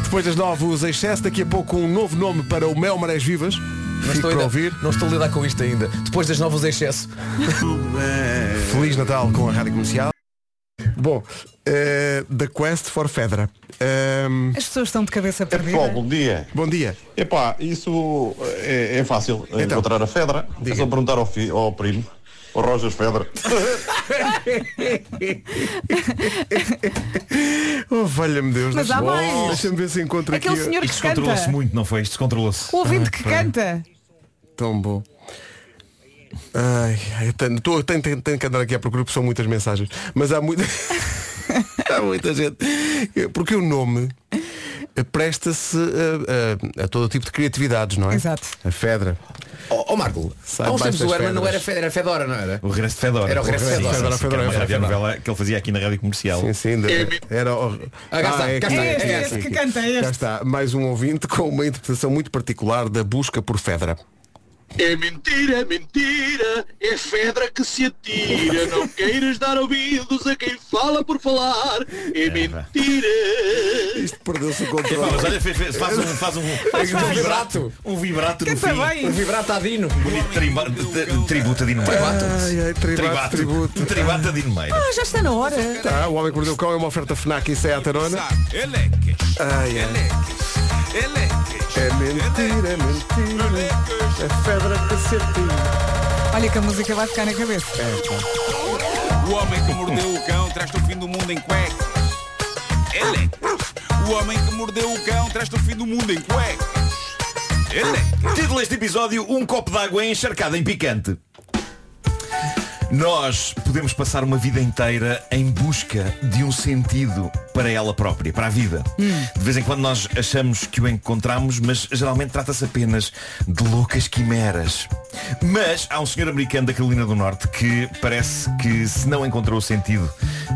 Depois das nove, os excesso. Daqui a pouco um novo nome para o Mel Marés Vivas.
Não estou,
para
ainda-
ouvir.
não estou a lidar com isto ainda. Depois das novas excesso.
Feliz Natal com a Rádio Comercial. Bom, eh, The Quest for Fedra. Ehm,
As pessoas estão de cabeça
Pessoal,
perdida.
bom dia.
bom dia.
Epá, isso é, é fácil
Então,
encontrar a Fedra.
diga.
É só perguntar ao, fi- ao primo, ao Rojas Fedra.
Oh, valha-me Deus.
Mas há mais.
Deixa-me ver se encontro aqui.
Aquele senhor que
Isto descontrolou-se muito, não foi? Isto descontrolou-se.
O ouvinte que canta.
Tão bom. Ai, ai, eu tenho, tô- tenho, tenho- tenho que andar aqui à procura porque são muitas mensagens. Mas há muita. há muita gente. Porque o nome presta-se a, a- a todo tipo de criatividades, não é?
Exato.
A Fedra.
Ó oh, Marco,
Sai
há uns
debaixo
tempos o Herman não era Fedra, era Fedora, não era?
O regresso de Fedora.
Era o regresso de Fedora.
Fedora,
que era uma
Fedora, Fedora.
radionovela que ele fazia aqui na rádio comercial.
Sim, sim. de- Era. o-
Ah, cá está,
é
cá
aqui,
está,
é
é
canta, é este.
Cá está. Mais um ouvinte com uma interpretação muito particular da busca por Fedra.
É mentira, é mentira, é Fedra que se atira. Não queiras dar ouvidos a quem fala por falar. É mentira.
Isto perdeu-se o controle.
mas olha, fez- fez- faz um, faz um,
Faz um vibrato.
um vibrato no
Canta
fim.
bem.
Um vibrato adino.
Bonito triba- de- tributo a Dino Meiro.
Ai, ai, tribato, tributo.
Tributo a Dino Meiro.
Ah, já está na hora.
Tá, o Homem que Mordeu o Cão é uma oferta FNAC e Seat Arona. Ai, ai. É mentira, é mentira. É Fedra que se atira.
Olha que a música vai ficar na cabeça.
O homem que mordeu o cão traz-te o fim do mundo em cuecas. Ele. O homem que mordeu o cão traz-te o fim do mundo em cuecas. Ele.
Título deste episódio, um copo de água encharcado em picante. Nós podemos passar uma vida inteira em busca de um sentido para ela própria, para a vida. De vez em quando nós achamos que o encontramos, mas geralmente trata-se apenas de loucas quimeras. Mas há um senhor americano da Carolina do Norte que parece que se não encontrou o sentido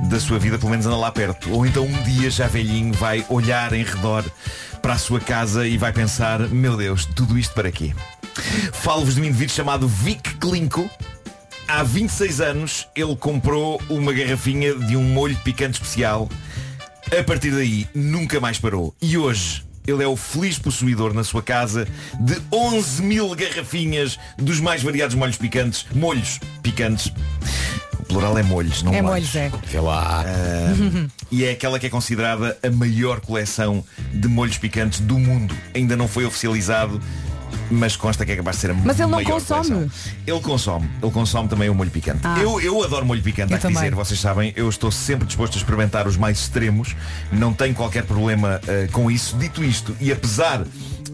da sua vida, pelo menos anda lá perto. Ou então um dia já velhinho vai olhar em redor para a sua casa e vai pensar, meu Deus, tudo isto para quê? Falo-vos de um indivíduo chamado Vic Klinko, Há 26 anos ele comprou uma garrafinha de um molho picante especial. A partir daí nunca mais parou. E hoje ele é o feliz possuidor na sua casa de 11 mil garrafinhas dos mais variados molhos picantes. Molhos picantes. O plural é molhos, não
É
molhos.
molhos, é.
Vê lá.
Ah, e é aquela que é considerada a maior coleção de molhos picantes do mundo. Ainda não foi oficializado, mas consta que é capaz de ser a
Mas ele não
maior
consome?
coleção. Ele consome. Ele consome também o molho picante.
Ah.
Eu, eu adoro molho picante,
Eu
há que dizer. Vocês sabem, eu estou sempre disposto a experimentar os mais extremos. Não tenho qualquer problema eh, com isso. Dito isto, e apesar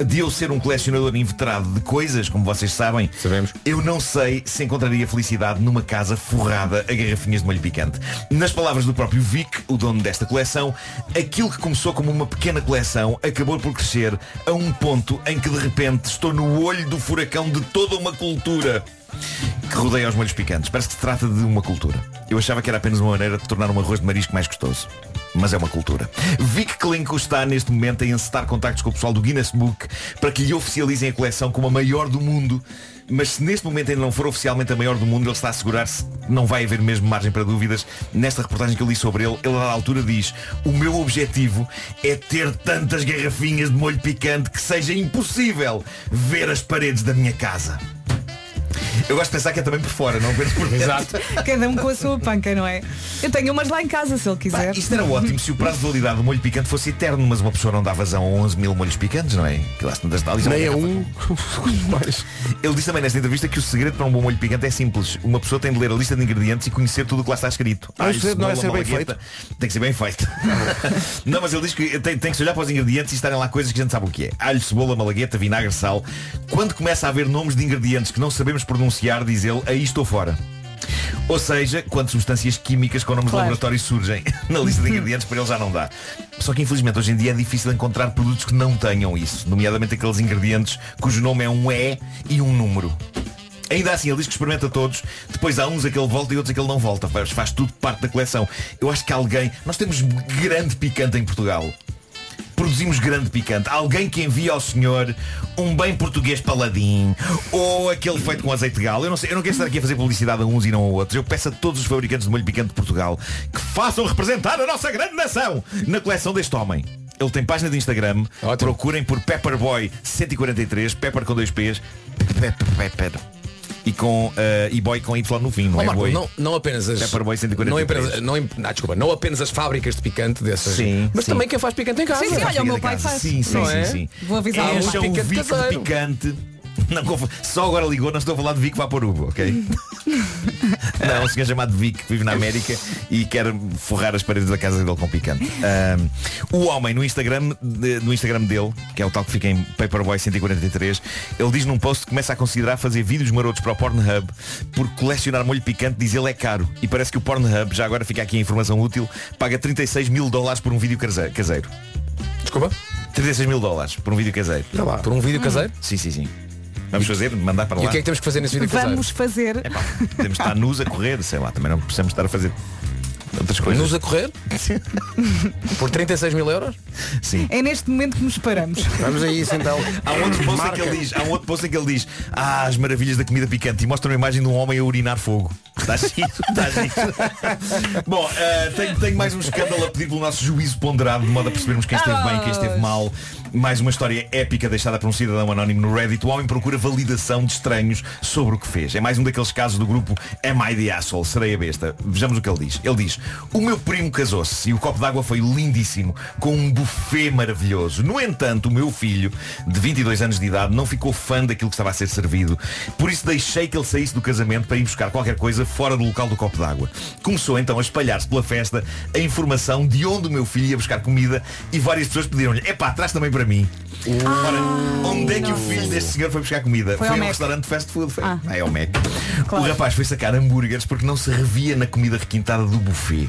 de eu ser um colecionador inveterado de coisas, como vocês sabem,
Sabemos.
eu não sei se encontraria felicidade numa casa forrada a garrafinhas de molho picante. Nas palavras do próprio Vic, o dono desta coleção, aquilo que começou como uma pequena coleção acabou por crescer a um ponto em que de repente estou no olho do furacão de toda uma cultura que rodeia os molhos picantes. Parece que se trata de uma cultura. Eu achava que era apenas uma maneira de tornar um arroz de marisco mais gostoso. Mas é uma cultura. Vic Klinko está neste momento a encetar contactos com o pessoal do Guinness Book para que lhe oficializem a coleção como a maior do mundo. Mas se neste momento ainda não for oficialmente a maior do mundo, ele está a assegurar-se que não vai haver mesmo margem para dúvidas. Nesta reportagem que eu li sobre ele, ele à altura diz o meu objetivo é ter tantas garrafinhas de molho picante que seja impossível ver as paredes da minha casa. Eu gosto de pensar que é também por fora, não apenas por dentro.
Exato.
Cada um com a sua panca, não é? Eu tenho umas lá em casa, se ele quiser.
Isto era ótimo se o prazo de validade do molho picante fosse eterno, mas uma pessoa não dá vazão a 11 mil molhos picantes, não é? Que lá se isso é uma
Nem a
garrafa
um. mais.
Ele disse também nesta entrevista que o segredo para um bom molho picante é simples. Uma pessoa tem de ler a lista de ingredientes e conhecer tudo o que lá está escrito.
Ah, o
Alho,
segredo não é
cebola,
ser bem
malagueta. Tem que ser bem feito. não, mas ele diz que tem, tem que se olhar para os ingredientes e estarem lá coisas que a gente sabe o que é. Alho, cebola, malagueta, vinagre, sal. Quando começa a haver nomes de ingredientes que não sabemos pronunciar, diz ele, aí estou fora. Ou seja, quando substâncias químicas com nomes
Claro.
de laboratório surgem na lista de ingredientes, para ele já não dá. Só que infelizmente hoje em dia é difícil encontrar produtos que não tenham isso, nomeadamente aqueles ingredientes cujo nome é um E e um número. Ainda assim, ele diz que experimenta todos, depois há uns a que ele volta e outros a que ele não volta, faz, faz tudo parte da coleção. Eu acho que alguém. Nós temos grande picante em Portugal. Produzimos grande picante. Alguém que envia ao senhor um bem português paladim ou aquele feito com azeite de galo. Eu não sei, eu não quero estar aqui a fazer publicidade a uns e não a outros. Eu peço a todos os fabricantes de molho picante de Portugal que façam representar a nossa grande nação na coleção deste homem. Ele tem página de Instagram. Procurem por Pepperboy 143, Pepper com dois P's. Pepper. E com uh, e boy com Y no fim, não
Ó,
é
Marco, não, não apenas as
Pepperboy
não,
143.
apenas, não, não, desculpa, não apenas as fábricas de picante dessas,
Sim,
mas
sim.
também quem faz picante em casa.
Sim, sim, olha, o meu pai faz.
Sim, sim,
Não
sim,
é?
sim.
Vou avisar o
é um
picante caseiro.
picante. Não, só agora ligou, não estou a falar de Vic Vaporubo, ok? não, um senhor chamado Vic que vive na América e quer forrar as paredes da casa dele com picante. Ahm, o homem no Instagram, de- no Instagram dele, que é o tal que fica em Paperboy 143, ele diz num post que começa a considerar fazer vídeos marotos para o Pornhub por colecionar molho picante, diz ele é caro. E parece que o Pornhub, já agora fica aqui a informação útil, paga 36 mil dólares por um vídeo case- caseiro.
Desculpa?
36 mil dólares por um vídeo caseiro.
Por um vídeo caseiro?
Sim, sim, sim. Vamos fazer, mandar para lá.
E o que é que temos que fazer nesse vídeo?
Vamos fazer.
Temos de estar nus a correr, sei lá, também não precisamos estar a fazer outras coisas.
Nos a correr? Por 36 mil euros?
Sim.
É neste momento que nos paramos.
Vamos a isso então.
Há um outro post em que ele diz, há um outro post em que ele diz, ah, as maravilhas da comida picante e mostra uma imagem de um homem a urinar fogo. Está giro, está giro. Bom, eh, tenho, tenho mais um escândalo a pedir pelo nosso juízo ponderado, de modo a percebermos quem esteve bem, quem esteve mal. Mais uma história épica deixada por um cidadão anónimo no Reddit. O homem procura validação de estranhos sobre o que fez. É mais um daqueles casos do grupo Am I the Asshole? Serei a besta. Vejamos o que ele diz. Ele diz, o meu primo casou-se e o copo d'água foi lindíssimo, com um buffet maravilhoso. No entanto, o meu filho, de 22 anos de idade, não ficou fã daquilo que estava a ser servido. Por isso deixei que ele saísse do casamento para ir buscar qualquer coisa fora do local do copo d'água. Começou então a espalhar-se pela festa a informação de onde o meu filho ia buscar comida e várias pessoas pediram-lhe, epá, traz também para mim. Ora, onde é que o filho deste senhor foi buscar comida?
Foi
Foi,
ao
um
Mac.
restaurante de fast food. Foi.
Ah.
Ah, é ao Mac.
Claro.
O rapaz foi sacar hambúrgueres porque não se revia na comida requintada do buffet.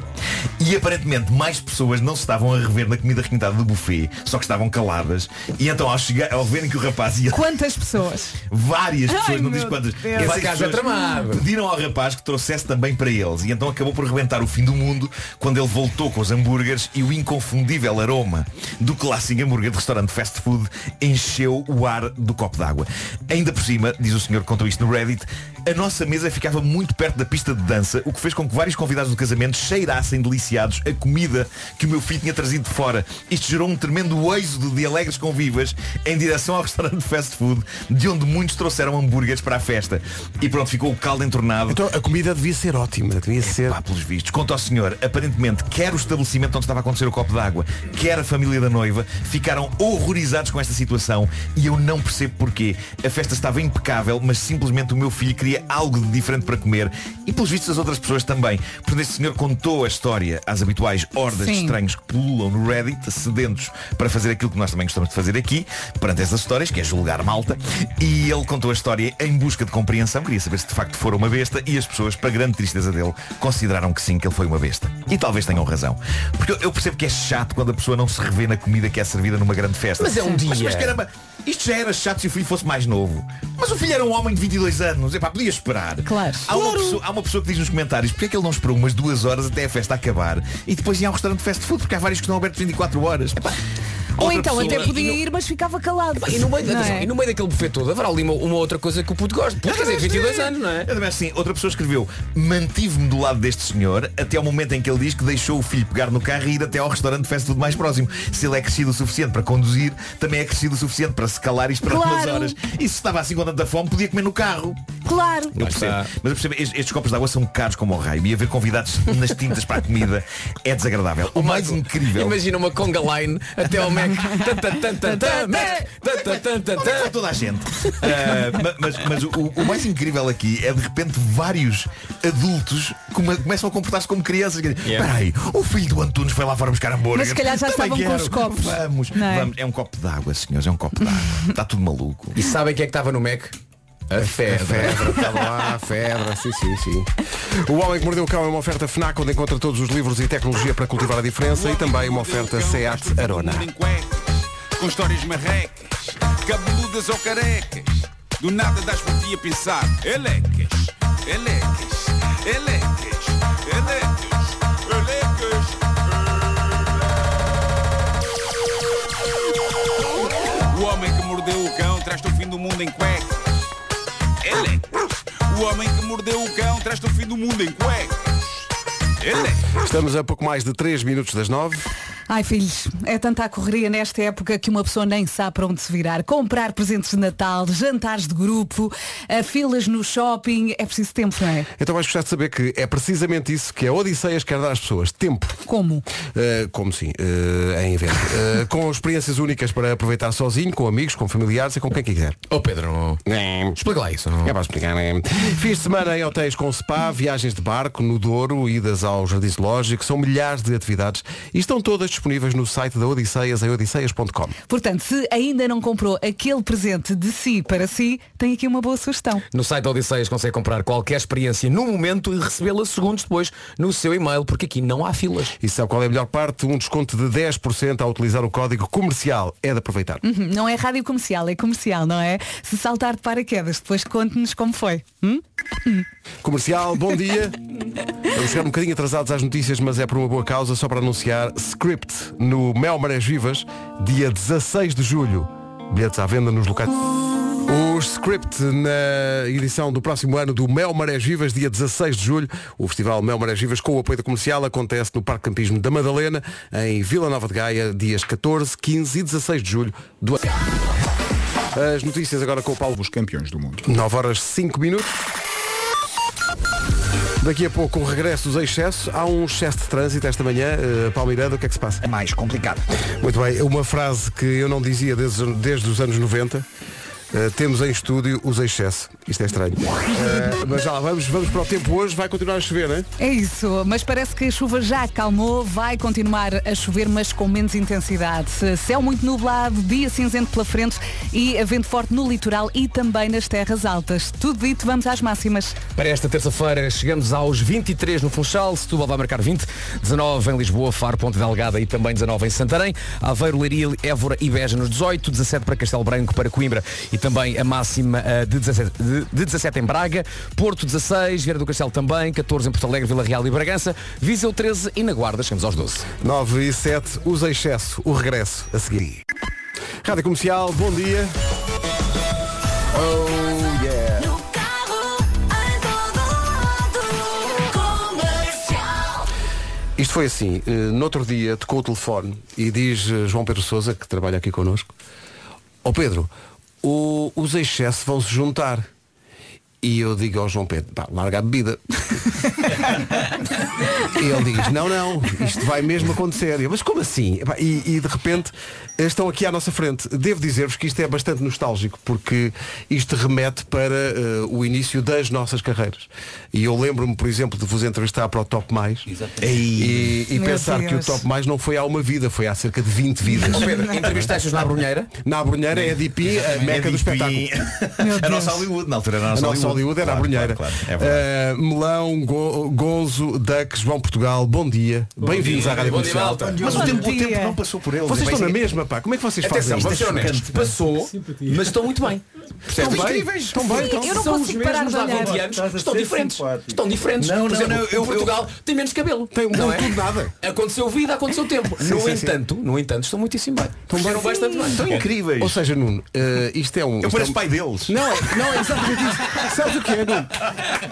E aparentemente mais pessoas não se estavam a rever na comida requintada do buffet, só que estavam caladas. E então ao, chegar, ao verem que o rapaz ia
Quantas pessoas?
Várias
Ai,
pessoas, não diz quantas.
Deus.
Esse gajo é tramado.
Pediram ao rapaz que trouxesse também para eles. E então acabou por rebentar o fim do mundo quando ele voltou com os hambúrgueres e o inconfundível aroma do clássico hambúrguer de restaurante fast food encheu o ar do copo d'água. Ainda por cima, diz o senhor que contou isto no Reddit, A nossa mesa ficava muito perto da pista de dança, o que fez com que vários convidados do casamento cheirassem deliciados a comida que o meu filho tinha trazido de fora. Isto gerou um tremendo êxodo de alegres convivas em direção ao restaurante de fast food, de onde muitos trouxeram hambúrgueres para a festa. E pronto, ficou o caldo entornado.
Então a comida devia ser ótima, devia ser.
Pá, pelos vistos. Conto ao senhor, aparentemente, quer o estabelecimento onde estava a acontecer o copo d'água, quer a família da noiva, ficaram horrorizados com esta situação e eu não percebo porquê. A festa estava impecável, mas simplesmente o meu filho queria algo de diferente para comer e pelos vistos as outras pessoas também. Portanto, este senhor contou a história às habituais hordas de
Sim.
estranhos que pululam no Reddit, sedentos para fazer aquilo que nós também gostamos de fazer aqui, perante estas histórias, que é julgar malta. E ele contou a história em busca de compreensão, queria saber se de facto fora uma besta, e as pessoas, para grande tristeza dele, consideraram que sim, que ele foi uma besta. E talvez tenham razão. Porque eu- percebo que é chato quando a pessoa não se revê na comida que é servida numa grande festa.
Mas é um
Mas,
dia.
mas caramba, isto já era chato se o filho fosse mais novo. Mas o filho era um homem de 22 anos. Epá, podia esperar.
Claro.
Há uma, pessoa, há uma pessoa que diz nos comentários porque é que ele não esperou umas duas horas até a festa acabar e depois ia a um restaurante de fast food porque há vários que estão abertos 24 horas. Epá,
Ou então
pessoa-
até podia ir, mas ficava calado.
E no, meio,
Não
atenção,
é?
e no meio daquele buffet todo haverá ali uma, uma outra coisa que o puto gosta. Puto, quer dizer, 22 anos, não é?
Eu também assim, outra pessoa escreveu Mantive-me do lado deste senhor Até ao momento em que ele diz que deixou o filho pegar no carro E ir até ao restaurante de fast food mais próximo Se ele é crescido o suficiente para conduzir Também é crescido o suficiente para se calar e esperar
Claro.
umas horas E se estava assim com tanta fome Podia comer no carro
Claro.
Eu percebo. Mas eu percebo, estes, estes copos de água são caros como o raio E haver convidados nas tintas para a comida É desagradável O mais incrível
Imagina uma conga line até ao Mac.
Toda a gente? Ma- mas mas o, o mais incrível aqui é de repente vários adultos come- começam a comportar-se como crianças. Quer dizer,
Yeah.
Espera aí, o filho do Antunes foi lá fora buscar hambúrguer.
Mas se calhar já
Também
estavam com os copos.
Vamos,
é?
vamos. É um copo de água, senhores, é um copo de água. Está tudo maluco.
E sabem quem é que estava no Mac? A Fedra.
Fedra, estava lá, a Fedra, sim, sim, sim. O Homem que Mordeu o Cão é uma oferta FNAC onde encontra todos os livros e tecnologia para cultivar a diferença e também uma oferta SEAT Arona.
Em cuecas, com histórias marrecas, cabeludas ou carecas. Do nada das por ti a pensar. Elecas, elecas, elecas, elecas, elecas. O homem que mordeu o cão traz-te o fim do mundo em cuecas. O homem que mordeu o cão traz-te o fim do mundo em cuecas.
Estamos a pouco mais de 3 minutos das 9.
Ai filhos, é tanta a correria nesta época que uma pessoa nem sabe para onde se virar. Comprar presentes de Natal, jantares de grupo, eh, filas no shopping, é preciso tempo, não é?
Então vais gostar de saber que é precisamente isso que a Odisseias quer dar às pessoas. Tempo.
Como?
Uh, como sim, uh, em evento. Uh, com experiências únicas para aproveitar sozinho, com amigos, com familiares e com quem quiser.
Ô Pedro,
É,
explica lá isso. Não?
é para explicar, né? Fins de semana em hotéis com spa, viagens de barco, no Douro, idas ao Jardim Zoológico, são milhares de atividades e estão todas disponíveis no site da Odisseias em odisseias.com.
Portanto, se ainda não comprou aquele presente de si para si, tem aqui uma boa sugestão.
No site da Odisseias consegue comprar qualquer experiência no momento e recebê-la segundos depois no seu e-mail, porque aqui não há filas.
E sabe qual é a melhor parte? Um desconto de 10% ao utilizar o código comercial. É de aproveitar.
Uhum, Não é rádio comercial, é comercial, não é? Se saltar de paraquedas, depois conte-nos como foi. Hum?
Comercial, bom dia. Vamos chegar um bocadinho atrasados às notícias, mas é por uma boa causa, só para anunciar Script no Mel Marés Vivas, dia 16 de julho. Bilhetes à venda nos locais. O Script na edição do próximo ano do Mel Marés Vivas, dia 16 de julho. O Festival Mel Marés Vivas, com o apoio da comercial, acontece no Parque Campismo da Madalena, em Vila Nova de Gaia, dias 14, 15 e 16 de julho do ano. As notícias agora com o Paulo.
Os campeões do mundo.
9 horas 5 minutos. Daqui a pouco o regresso dos excessos. Há um excesso de trânsito esta manhã. Uh, Paulo Miranda, o que é que se passa?
É mais complicado.
Muito bem, uma frase que eu não dizia desde, desde os anos 90. Uh, temos em estúdio os excessos. Isto é estranho. Uh, mas já lá vamos, vamos para o tempo hoje. Vai continuar a chover, não é?
É isso, mas parece que a chuva já acalmou, vai continuar a chover, mas com menos intensidade. Céu muito nublado, dia cinzento pela frente e vento forte no litoral e também nas terras altas. Tudo dito, vamos às máximas.
Para esta terça-feira chegamos aos 23 no Funchal, Setúbal vai marcar 20, 19 em Lisboa, Faro, Ponte Delgada e também 19 em Santarém, Aveiro, Leiria, Évora e Beja nos 18, 17 para Castelo Branco, para Coimbra e e também a máxima eh, de 17, de, de 17 em Braga, Porto 16, Vieira do Castelo também, 14 em Porto Alegre, Vila Real e Bragança, Viseu 13 e na Guarda chegamos aos 12.
9 e 7, usa excesso, o regresso a seguir. Rádio Comercial, bom dia. Oh yeah.
No carro, em todo lado, Isto
foi assim, uh, no outro dia o os excessos vão se juntar. E eu digo ao João Pedro, pá, larga a bebida. e ele diz, não, não, isto vai mesmo acontecer. E eu, Mas como assim? E, e de repente eh, estão aqui à nossa frente. Devo dizer-vos que isto é bastante nostálgico, porque isto remete para eh, o início das nossas carreiras. E eu lembro-me, por exemplo, de vos entrevistar para o Top Mais e, e
Meu
pensar que o
Deus.
Top Mais não foi há uma vida, foi há cerca de 20 vidas.
Ó Pedro, entrevistaste-os na Brunheira?
Na Brunheira é a DP, a meca do espetáculo.
A nossa Hollywood, na altura era a
A
nossa
nossa Hollywood era
Claro,
a Brunheira.
claro, claro, é.
Uh, Melão, Go- Gonzo, Duck, João Portugal, bom dia. Bem-vindos à Rádio Comercial. Mas o tempo, o tempo não passou por eles.
Vocês
estão na mesma, pá. Como é que vocês
Atenção,
fazem
vamos
isto?
ser honestos. Passou, mas estão muito bem.
Estão bem,
Incríveis.
estão bem, estão.
Eu não
São os
consigo parar
mesmos
de
há
olhar.
20 anos. Estão diferentes. Estão diferentes.
Não,
Por
não,
exemplo,
não, eu-
o Portugal tem menos cabelo.
Tem um
não é?
tudo nada.
Aconteceu vida, aconteceu tempo.
Sim,
no
sim, sim.
entanto, no entanto, estão muitíssimo bem. Cresceram bastante bem.
Estão incríveis.
Ou seja, Nuno, uh, isto é um.
Eu
isto é
pareço
um-
pai deles.
Não, é- não é exatamente isso. Sabes o que é, Nuno?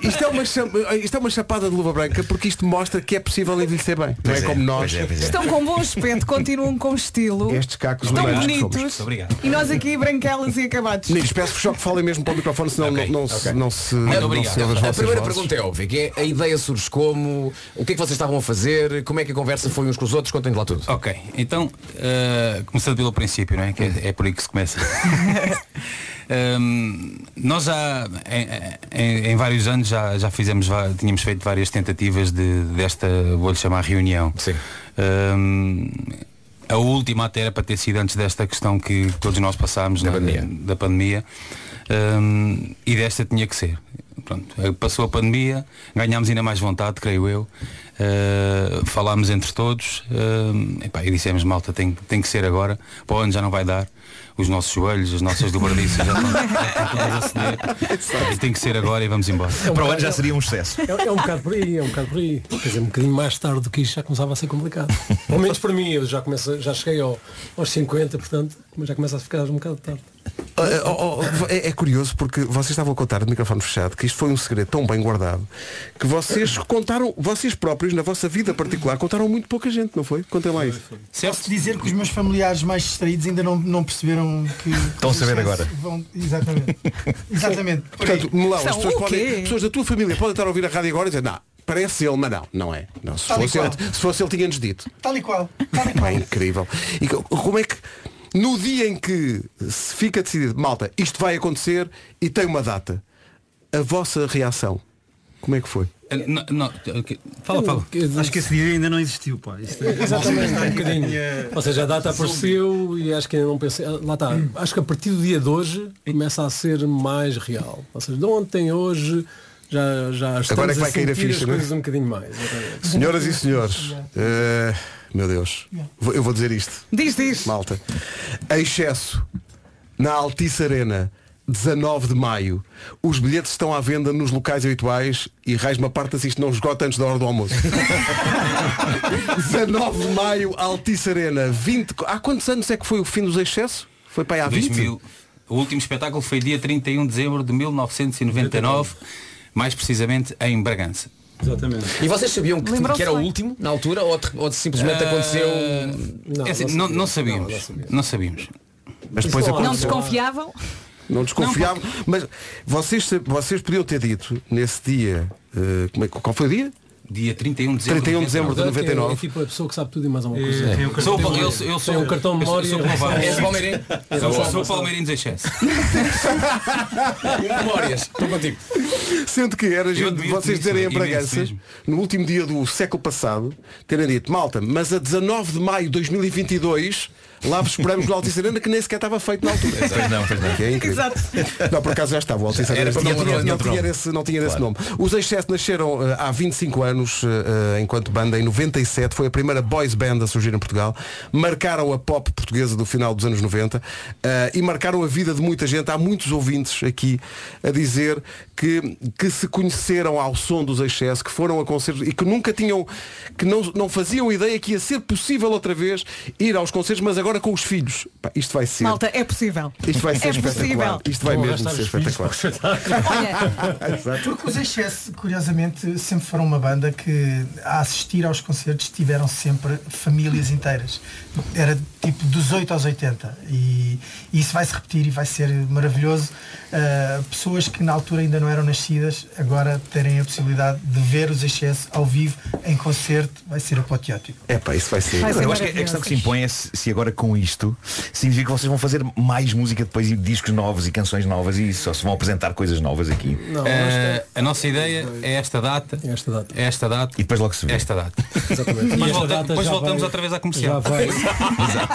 Isto é, uma, cham- isto é uma chapada de luva branca porque isto mostra que é possível envelhecer bem. Não é,
é,
como nós.
pois é, pois é.
Estão com bom aspecto, continuam com estilo.
Estes cacos
Estão
que
bonitos.
somos.
Obrigado.
E nós aqui branquelas e acabados.
Só que falem mesmo para o microfone, senão não, não, se, não se.
Muito
não
obrigado.
se
A primeira
vozes.
pergunta é óbvia, que é a ideia surge como, o que é que vocês estavam a fazer, como é que a conversa foi uns com os outros, contem lá tudo.
Ok, então, eh, começando pelo princípio, não é? Que é, é por aí que se começa. Hum, nós já, em, em- em vários anos, já, já fizemos, tínhamos feito várias tentativas de, desta, vou-lhe chamar reunião.
Sim.
Hum, a última até era para ter sido antes desta questão que todos nós passámos
Da
na-
pandemia.
da pandemia. Hum, e desta tinha que ser. Pronto, eh, passou a pandemia, ganhámos ainda mais vontade, creio eu. Uh, falámos entre todos uh, epá, e dissemos malta tem, tem que ser agora para o ano já não vai dar os nossos joelhos, as nossas dobradiças já estão, já estão todas a ceder e tem que ser agora e vamos embora
Para o ano já seria um sucesso.
É, é um bocado por aí, é um bocado por aí. Quer dizer, um bocadinho mais tarde do que isto já começava a ser complicado. Pelo menos para mim, eu já, começo, já cheguei ao, aos 50, portanto, mas já começa a ficar um bocado tarde.
Ah, oh, oh, é, é curioso porque vocês estavam a contar de microfone fechado que isto foi um segredo tão bem guardado que vocês contaram, vocês próprios, na vossa vida particular, contaram muito pouca gente, não foi? Contem lá isso.
Posso dizer que os meus familiares mais distraídos ainda não, não perceberam que.
Estão a saber agora.
Vão, exatamente. Exatamente.
Portanto, Melão, as pessoas, podem, pessoas da tua família podem estar a ouvir a rádio agora e dizer, não, parece ele, mas não, não é. Não, se,
Tal
fosse ele, se fosse ele tinha-nos dito.
Tal e qual. Tal e qual.
É incrível. E co- como é que no dia em que se fica decidido, malta, isto vai acontecer e tem uma data, a vossa reação, como é que foi?
Eh, não, não, ok. fala, fala
Acho que esse dia ainda não existiu, pá. Isto é-
Exatamente, um bocadinho. Ou seja, a data apareceu e acho que ainda não pensei. Lá está. Acho que a partir do dia de hoje começa a ser mais real. Ou seja, de ontem a hoje já, já estamos
Agora é que vai
a
cair a ficha,
as
não é?
coisas um bocadinho mais.
Senhoras e senhores, eh, meu Deus, eu vou dizer isto.
Diz, diz.
Malta. Excesso na Altice Arena, 19 de maio. Os bilhetes estão à venda nos locais habituais e raiz uma parte se isto não esgota antes da hora do almoço. 19 de maio, Altice Arena, 20. Há quantos anos é que foi o fim dos excessos? Foi para aí há 20?
2000. O último espetáculo foi dia 31 de dezembro de 1999, mais precisamente em Bragança.
Exatamente.
E vocês sabiam que, que era o último na altura ou, ou simplesmente
Ah,
aconteceu.
É assim, não, não sabíamos. Não sabíamos.
Mas depois
Isso não.
Não
aconteceu.
desconfiavam?
Não desconfiavam. Mas vocês, vocês podiam ter dito nesse dia. eh, como é, que- qual foi o dia?
Dia 31 de dezembro.
31 de dezembro de
Portanto, é-
99.
É, tipo a pessoa que sabe tudo e mais alguma coisa.
É, tem um
Eu sou, eu, eu sou
um cartão de memória.
Eu sou palmeirense.
És palmeirense?
Sou, sou palmeirense de excesso.
Memórias. Estou contigo.
Sendo que era gente vocês terem em Bragança, no último dia do século passado, terem dito, malta, mas a 19 de maio de 2022, lá vos esperamos no Altice Arena que nem sequer estava feito na altura.
Pois não, pois não.
Que é incrível.
Exato.
Não, por acaso já estava. O Altice Arena tinha,
não-
tinha-
não-
não,
não-
tinha esse, não tinha esse nome. Os Excessos nasceram eh, há 25 anos, eh, eh, enquanto banda, em 97. Foi a primeira boys band a surgir em Portugal. Marcaram a pop portuguesa do final dos anos 90 eh, e marcaram a vida de muita gente. Há muitos ouvintes aqui a dizer que, que se conheceram ao som dos Excessos, que foram a concertos e que nunca tinham, que não, não faziam ideia que ia ser possível outra vez ir aos concertos, mas agora com os filhos. Pá, isto vai ser.
Malta, é possível.
Isto vai ser
é
espetacular.
possível.
Isto vai mesmo ser espetacular.
Olha.
Porque os Excess, curiosamente, sempre foram uma banda banda que a assistir aos concertos tiveram sempre famílias inteiras. Era tipo dos 8 aos 80 e, e isso vai se repetir e vai ser maravilhoso. Uh, pessoas que na altura ainda não eram nascidas agora terem a possibilidade de ver os excessos ao vivo em concerto vai ser apoteótico.
É pá, isso vai ser.
Vai ser
Eu acho que a questão que se impõe é se, se agora com isto significa que vocês vão fazer mais música depois e discos novos e canções novas e ou se vão apresentar coisas novas aqui.
Eh, a nossa ideia é esta data,
esta data,
esta data
e depois logo se vê.
esta data.
Exatamente.
Depois,
E esta
volta-
data
depois voltamos
vai-
outra vez à comercial.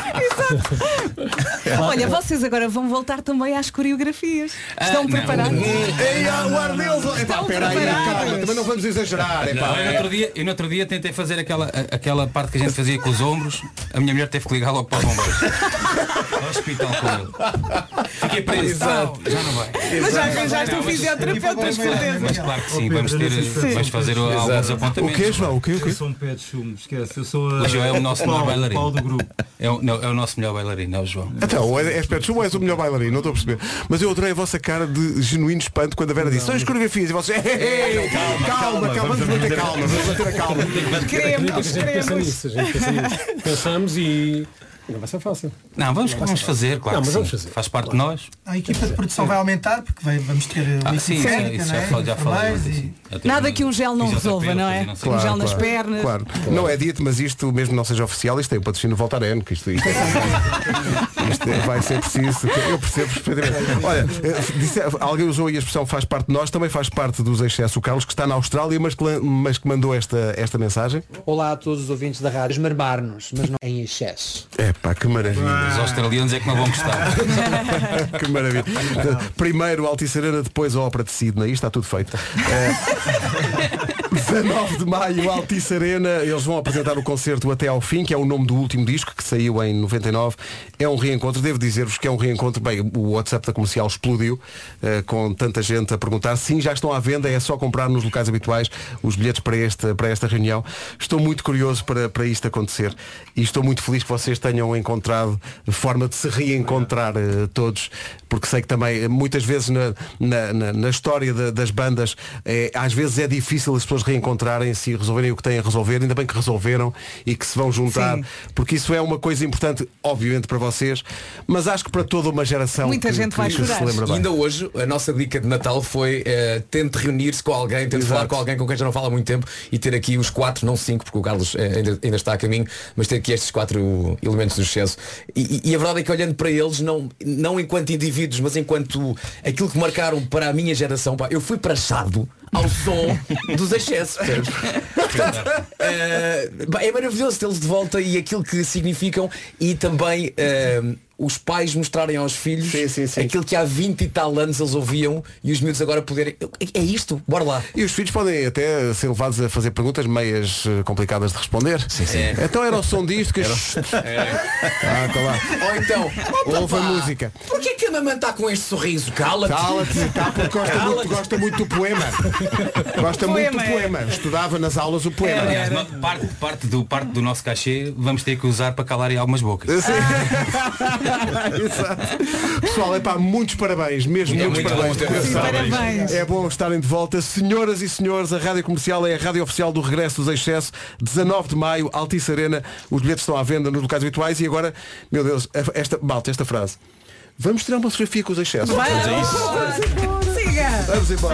vai-
Olha, vocês agora vão voltar também às coreografias. Estão
Ah, não.
preparados?
Ei, ao ar deles! Epá,
Estão
pera aí,
preparados.
calma, também não vamos exagerar.
Não,
Epá.
eu, no outro dia, eu no outro dia tentei fazer aquela, a- aquela parte que a gente fazia com os ombros. A minha mulher teve que ligar logo para o bombeiro. Ao hospital com ele. Fiquei preso.
Exato.
Não, já não vai.
Mas já
Não,
arranjaste um fisioterapeuta,
mas, mas claro que sim, vamos ter, vais fazer alguns apontamentos.
O que, João? O que? O
é um
Eu sou um pé de chumbo, esquece. Eu sou
O João é o nosso melhor bailarino.
Paulo do grupo.
É o, não, é o nosso melhor bailarino, é o João.
Então, és és pé de chumbo ou és o melhor bailarino? Não estou a perceber. Mas eu adorei a vossa cara de genuíno espanto quando a Vera disse, são as coreografias e vocês. "Ei, ei, ei, Calma, calma, calma, vamos manter calma, vamos manter a calma.
Queremos, queremos.
Pensamos e não vai ser fácil.
Não, vamos, vamos fazer, claro.
Não, mas vamos
sim.
fazer.
Faz parte de nós.
A equipa de produção vai aumentar porque vai- vamos ter uh,
Ah,
uma
sim,
equipe
isso,
não
já,
é?
já.
Enfermeiros e-
assim.
Nada que um gel não resolva, não é?
não sei
Um gel
Claro,
nas
claro,
pernas.
Claro. Não é dito, mas isto, mesmo não seja oficial, isto tem o patrocínio Voltaren, que isto, isto, isto é- vai ser preciso. Eu percebo perfeitamente. Olha, eh, disse- alguém usou aí a expressão faz parte de nós, também faz parte dos excessos. O Carlos, que está na Austrália, mas que, mas que mandou esta, esta mensagem.
Olá a todos os ouvintes da rádio. Esmermar-nos, mas não em excesso.
É pá, que maravilha.
Os australianos é que não vão gostar.
que maravilha. Primeiro Altice Arena, depois a Ópera de Sidney. Isto está tudo feito. Eh, 19 de maio, Altice Arena. Eles vão apresentar o concerto Até ao Fim, que é o nome do último disco, que saiu em 99. É um reencontro. Devo dizer-vos que é um reencontro. Bem, o WhatsApp da comercial explodiu, eh, com tanta gente a perguntar. Sim, já estão à venda. É só comprar nos locais habituais os bilhetes para esta, para esta reunião. Estou muito curioso para, para isto acontecer. E estou muito feliz que vocês tenham encontrado forma de se reencontrar eh, todos, porque sei que também eh, muitas vezes na, na, na- na história da- das bandas eh, às vezes é difícil as pessoas reencontrarem-se e resolverem o que têm a resolver, ainda bem que resolveram e que se vão juntar,
Sim.
porque isso é uma coisa importante, obviamente, para vocês, mas acho que para toda uma geração
Muita
que,
gente
que-
vai
que se
chorar.
lembra
E ainda hoje, a nossa dica de Natal foi eh, tente reunir-se com alguém, tente
Exato.
falar com alguém com quem já não fala há muito tempo e ter aqui os quatro, não cinco, porque o Carlos ainda, ainda está a caminho, mas ter aqui estes quatro elementos do excesso. E, e- a verdade é que olhando para eles, não, não enquanto indivíduos, mas enquanto aquilo que marcaram para a minha geração, pá, eu fui prachado ao som dos excessos. Portanto, pá, é maravilhoso tê-los de volta e aquilo que significam e também eh, os pais mostrarem aos filhos aquilo que há 20 e tal anos eles ouviam e os miúdos agora poderem. É isto, bora lá.
E os filhos podem até ser levados a fazer perguntas meias eh, complicadas de responder. Sim,
sim.
Então era o som disto que.
É.
Ah, tá lá.
Ou então,
Ouve a
"Opa,
música.
Porquê que a mamãe está com este sorriso? Cala-te.
Cala-te, tá, porque gosta muito,
Cala-te.
gosta muito do poema. Gosta muito do
Poema, é.
poema. Estudava nas aulas o poema.
Aliás, no- parte, parte, do, parte do nosso cachê vamos ter que usar para calar algumas bocas.
Exato. Pessoal, é pá, muitos parabéns, mesmo
É
muitos
muito
parabéns.
bom.
Parabéns.
É bom estarem de volta. Senhoras e senhores, a Rádio Comercial é a rádio oficial do regresso dos excessos. 19 de maio, Altice Arena. Os bilhetes estão à venda nos locais habituais e agora, meu Deus, esta, malta, esta frase. Vamos tirar uma fotografia com os excessos.
Vai, Siga.
Vamos embora.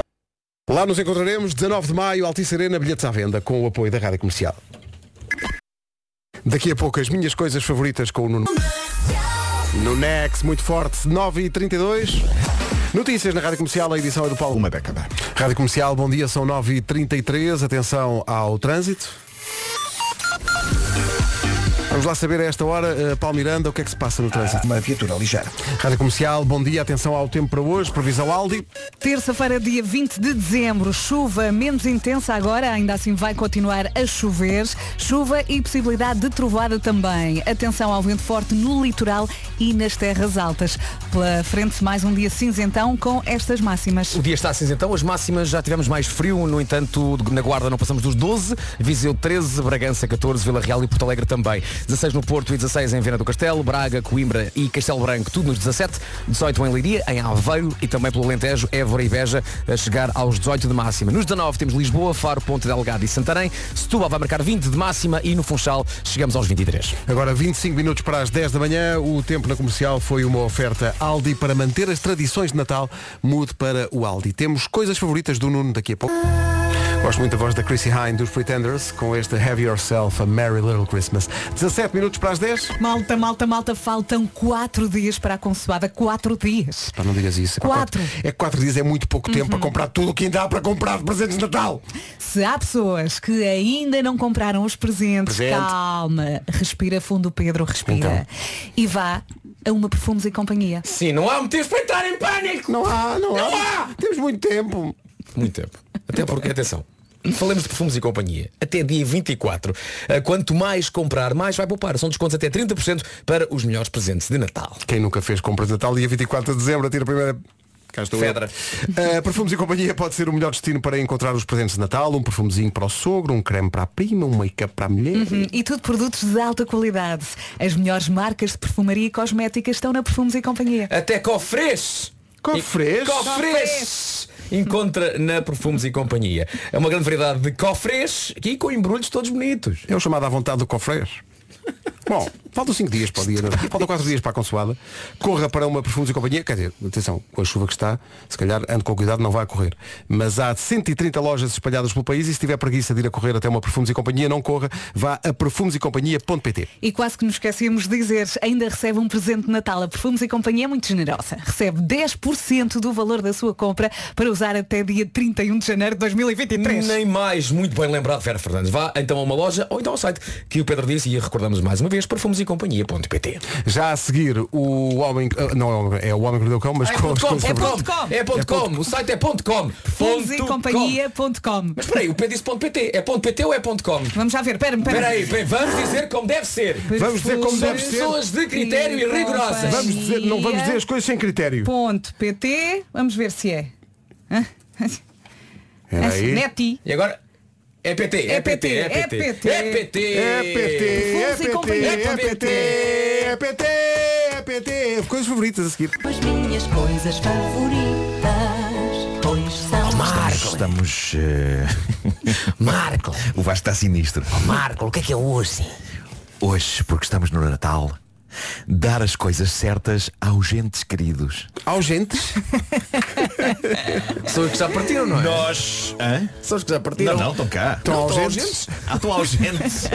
Lá nos encontraremos, 19 de maio, Altice Arena, bilhetes à venda, com o apoio da Rádio Comercial. Daqui a pouco as minhas coisas favoritas com o Nuno. No Nex, muito forte, 9h32. Notícias na Rádio Comercial, a edição é do Paulo. Uma década. Rádio Comercial, bom dia, são 9h33. Atenção ao trânsito. Vamos lá saber a esta hora, eh, Paulo Miranda, o que é que se passa no trânsito?
Uma viatura ligeira.
Rádio Comercial, bom dia, atenção ao tempo para hoje, previsão Aldi.
Terça-feira, dia 20 de dezembro, chuva menos intensa agora, ainda assim vai continuar a chover. Chuva e possibilidade de trovada também. Atenção ao vento forte no litoral e nas terras altas. Pela frente, mais um dia cinzentão com estas máximas.
O dia está cinzentão, as máximas já tivemos mais frio, no entanto, na Guarda não passamos dos 12, Viseu 13, Bragança 14, Vila Real e Porto Alegre também. 16 no Porto e 16 em Viana do Castelo, Braga, Coimbra e Castelo Branco, tudo nos 17, 18 em Leiria, em Aveiro e também pelo Alentejo, Évora e Beja a chegar aos 18 de máxima. Nos 19 temos Lisboa, Faro, Ponte Delgado e Santarém, Setúbal vai marcar 20 de máxima e no Funchal chegamos aos 23.
Agora 25 minutos para as 10 da manhã, o tempo na comercial foi uma oferta Aldi para manter as tradições de Natal. Mude para o Aldi. Temos coisas favoritas do Nuno daqui a pouco. Gosto muito da voz da Chrissy Hine dos Pretenders com este Have Yourself a Merry Little Christmas. 17 minutos para as 10.
Malta, malta, malta, faltam 4 dias para a consoada. 4 dias.
Pá, não digas isso. Epá,
Quatro.
É que 4 dias é muito pouco tempo para comprar tudo o que ainda há para comprar de presentes de Natal.
Se há pessoas que ainda não compraram os presentes,
Presente.
calma. Respira fundo, Pedro, respira.
Então.
E vá a uma Perfumes e Companhia.
Sim, não há motivos para entrar em pânico!
Não há, não, há. Temos muito tempo.
Muito tempo. Até porque, atenção, falamos de perfumes e companhia. Até dia 24. eh, Quanto mais comprar, mais vai poupar. São descontos até 30% para os melhores presentes de Natal.
Quem nunca fez compras de Natal dia 24 de dezembro, atira a primeira. Cá estou.
Fedra.
Uh, perfumes e companhia pode ser o melhor destino para encontrar os presentes de Natal, um perfumezinho para o sogro, um creme para a prima, um make-up para a mulher.
Uhum. E tudo produtos de alta qualidade. As melhores marcas de perfumaria e cosmética estão na Perfumes e Companhia.
Até cofres!
Cofres?
Cofres! Encontra na Perfumes e Companhia. É uma grande variedade de cofres aqui com embrulhos todos bonitos.
É o chamado à vontade do cofres. Bom, faltam 5 dias para o dia, não é? faltam 4 dias para a consoada. Corra para uma perfumes e companhia. Quer dizer, atenção, com a chuva que está, se calhar ande com cuidado, não vai a correr. Mas há 130 lojas espalhadas pelo país e se tiver preguiça de ir a correr até uma perfumes e companhia, não corra, vá a perfumesecompanhia.pt.
E quase que nos esquecíamos de dizer, ainda recebe um presente de Natal. A Perfumes e Companhia é muito generosa. Recebe 10% do valor da sua compra para usar até dia 31 de janeiro de 2023.
Nem mais, muito bem lembrado, Vera Fernandes. Vá então a uma loja ou então ao site que o Pedro disse e recordamos mais uma vez, perfumesecompanhia.pt.
Já a seguir, o homem. Não é o homem, é que deu cão, mas
É
com
ponto com,
com-
é ponto com, é ponto com, o site é ponto com.
Perfumes e
Ponto com.
Companhia.com.
Mas espera aí, o Pedro disse ponto PT. É ponto PT ou é ponto com?
Vamos já ver, espera-me,
Espera
espera
aí, bem, vamos dizer como deve ser.
Vamos dizer como deve ser.
Pessoas de critério e rigorosas.
Vamos dizer, não vamos dizer as coisas sem critério.
Ponto PT, vamos ver se é.
Aí.
Neti.
E agora? É PT, é PT, é PT. É PT.
É PT, é
e
PT, é PT, é PT, é PT. Coisas favoritas a seguir.
As minhas coisas favoritas, pois são.
Estamos. eh,
Marco.
o Vasco está sinistro.
Marco, o que é que é hoje?
Hoje, porque estamos no Natal, dar as coisas certas aos gentes queridos.
Aos gentes?
São os que já partiram, não é?
Nós. Hã?
São os que já partiram.
Não, não, estão cá.
Estão
Não,
ausentes?
Ah, estão ausentes.